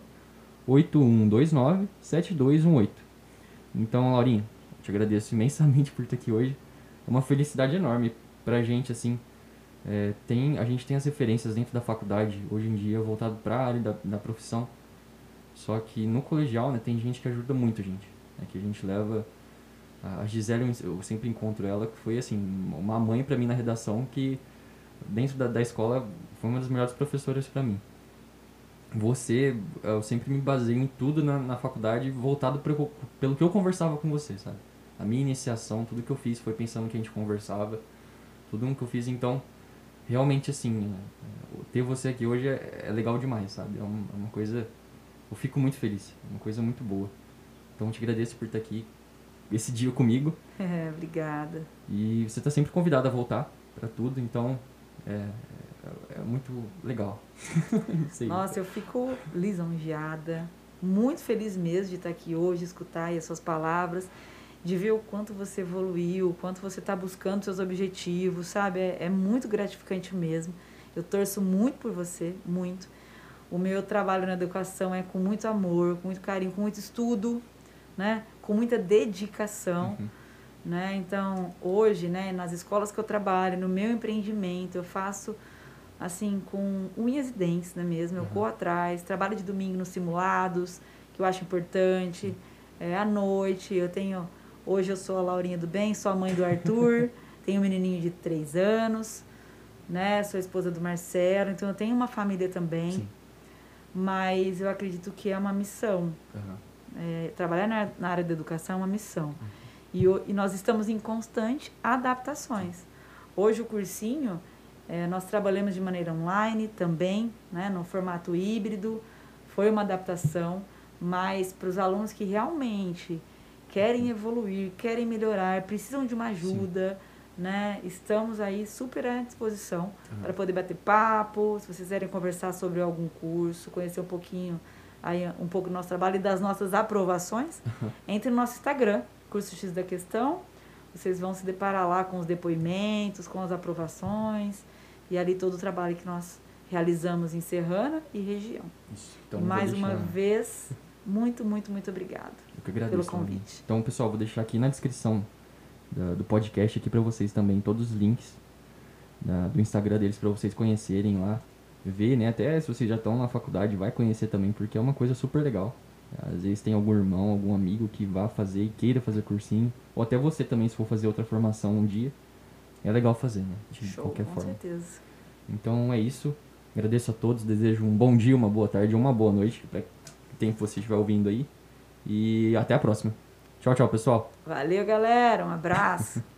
8129 7218. Então, Laurinha, te agradeço imensamente por estar aqui hoje é uma felicidade enorme pra gente, assim. É, tem, a gente tem as referências dentro da faculdade, hoje em dia, voltado para a área da, da profissão. Só que no colegial, né, tem gente que ajuda muito a gente. Né, que a gente leva... A Gisele, eu sempre encontro ela, que foi, assim, uma mãe para mim na redação, que dentro da, da escola foi uma das melhores professoras para mim. Você, eu sempre me baseio em tudo na, na faculdade voltado pro, pelo que eu conversava com você, sabe? A minha iniciação, tudo que eu fiz foi pensando que a gente conversava, tudo que eu fiz, então, realmente assim, é, ter você aqui hoje é, é legal demais, sabe? É uma, é uma, coisa, eu fico muito feliz, é uma coisa muito boa. Então, eu te agradeço por estar aqui esse dia comigo. É, obrigada. E você está sempre convidada a voltar para tudo, então é, é, é muito legal. Nossa, eu fico lisonjeada, muito feliz mesmo de estar aqui hoje, escutar as suas palavras de ver o quanto você evoluiu, o quanto você está buscando seus objetivos, sabe? É, é, muito gratificante mesmo. Eu torço muito por você, muito. O meu trabalho na educação é com muito amor, com muito carinho, com muito estudo, né? Com muita dedicação, uhum. né? Então, hoje, né, nas escolas que eu trabalho, no meu empreendimento, eu faço assim com unhas e dentes, né mesmo? Eu uhum. corro atrás, trabalho de domingo nos simulados, que eu acho importante. É, à noite, eu tenho Hoje eu sou a Laurinha do Bem, sou a mãe do Arthur, tenho um menininho de três anos, né? Sou a esposa do Marcelo, então eu tenho uma família também. Sim. Mas eu acredito que é uma missão. Uhum. É, trabalhar na, na, área da educação é uma missão. Uhum. E, e, nós estamos em constante adaptações. Hoje o cursinho, é, nós trabalhamos de maneira online também, né, no formato híbrido. Foi uma adaptação, mas para os alunos que realmente querem evoluir, querem melhorar, precisam de uma ajuda, Sim. né? Estamos aí super à disposição uhum. para poder bater papo, se vocês quiserem conversar sobre algum curso, conhecer um pouquinho aí um pouco do nosso trabalho e das nossas aprovações, uhum. entre no nosso Instagram, Curso X da Questão. Vocês vão se deparar lá com os depoimentos, com as aprovações e ali todo o trabalho que nós realizamos em Serrana e região. Isso. Então, Mais uma vez, muito, muito, muito obrigada que agradeço. Pelo convite. Então, pessoal, vou deixar aqui na descrição da, do podcast aqui para vocês também todos os links da, do Instagram deles para vocês conhecerem lá, ver, né? Até se vocês já estão na faculdade, vai conhecer também, porque é uma coisa super legal. Às vezes tem algum irmão, algum amigo que vá fazer e queira fazer cursinho, ou até você também, se for fazer outra formação um dia. É legal fazer, né? De Show, qualquer com forma. certeza. Então é isso. Agradeço a todos, desejo um bom dia, uma boa tarde, uma boa noite, quem você estiver ouvindo aí. E até a próxima. Tchau, tchau, pessoal. Valeu, galera. Um abraço.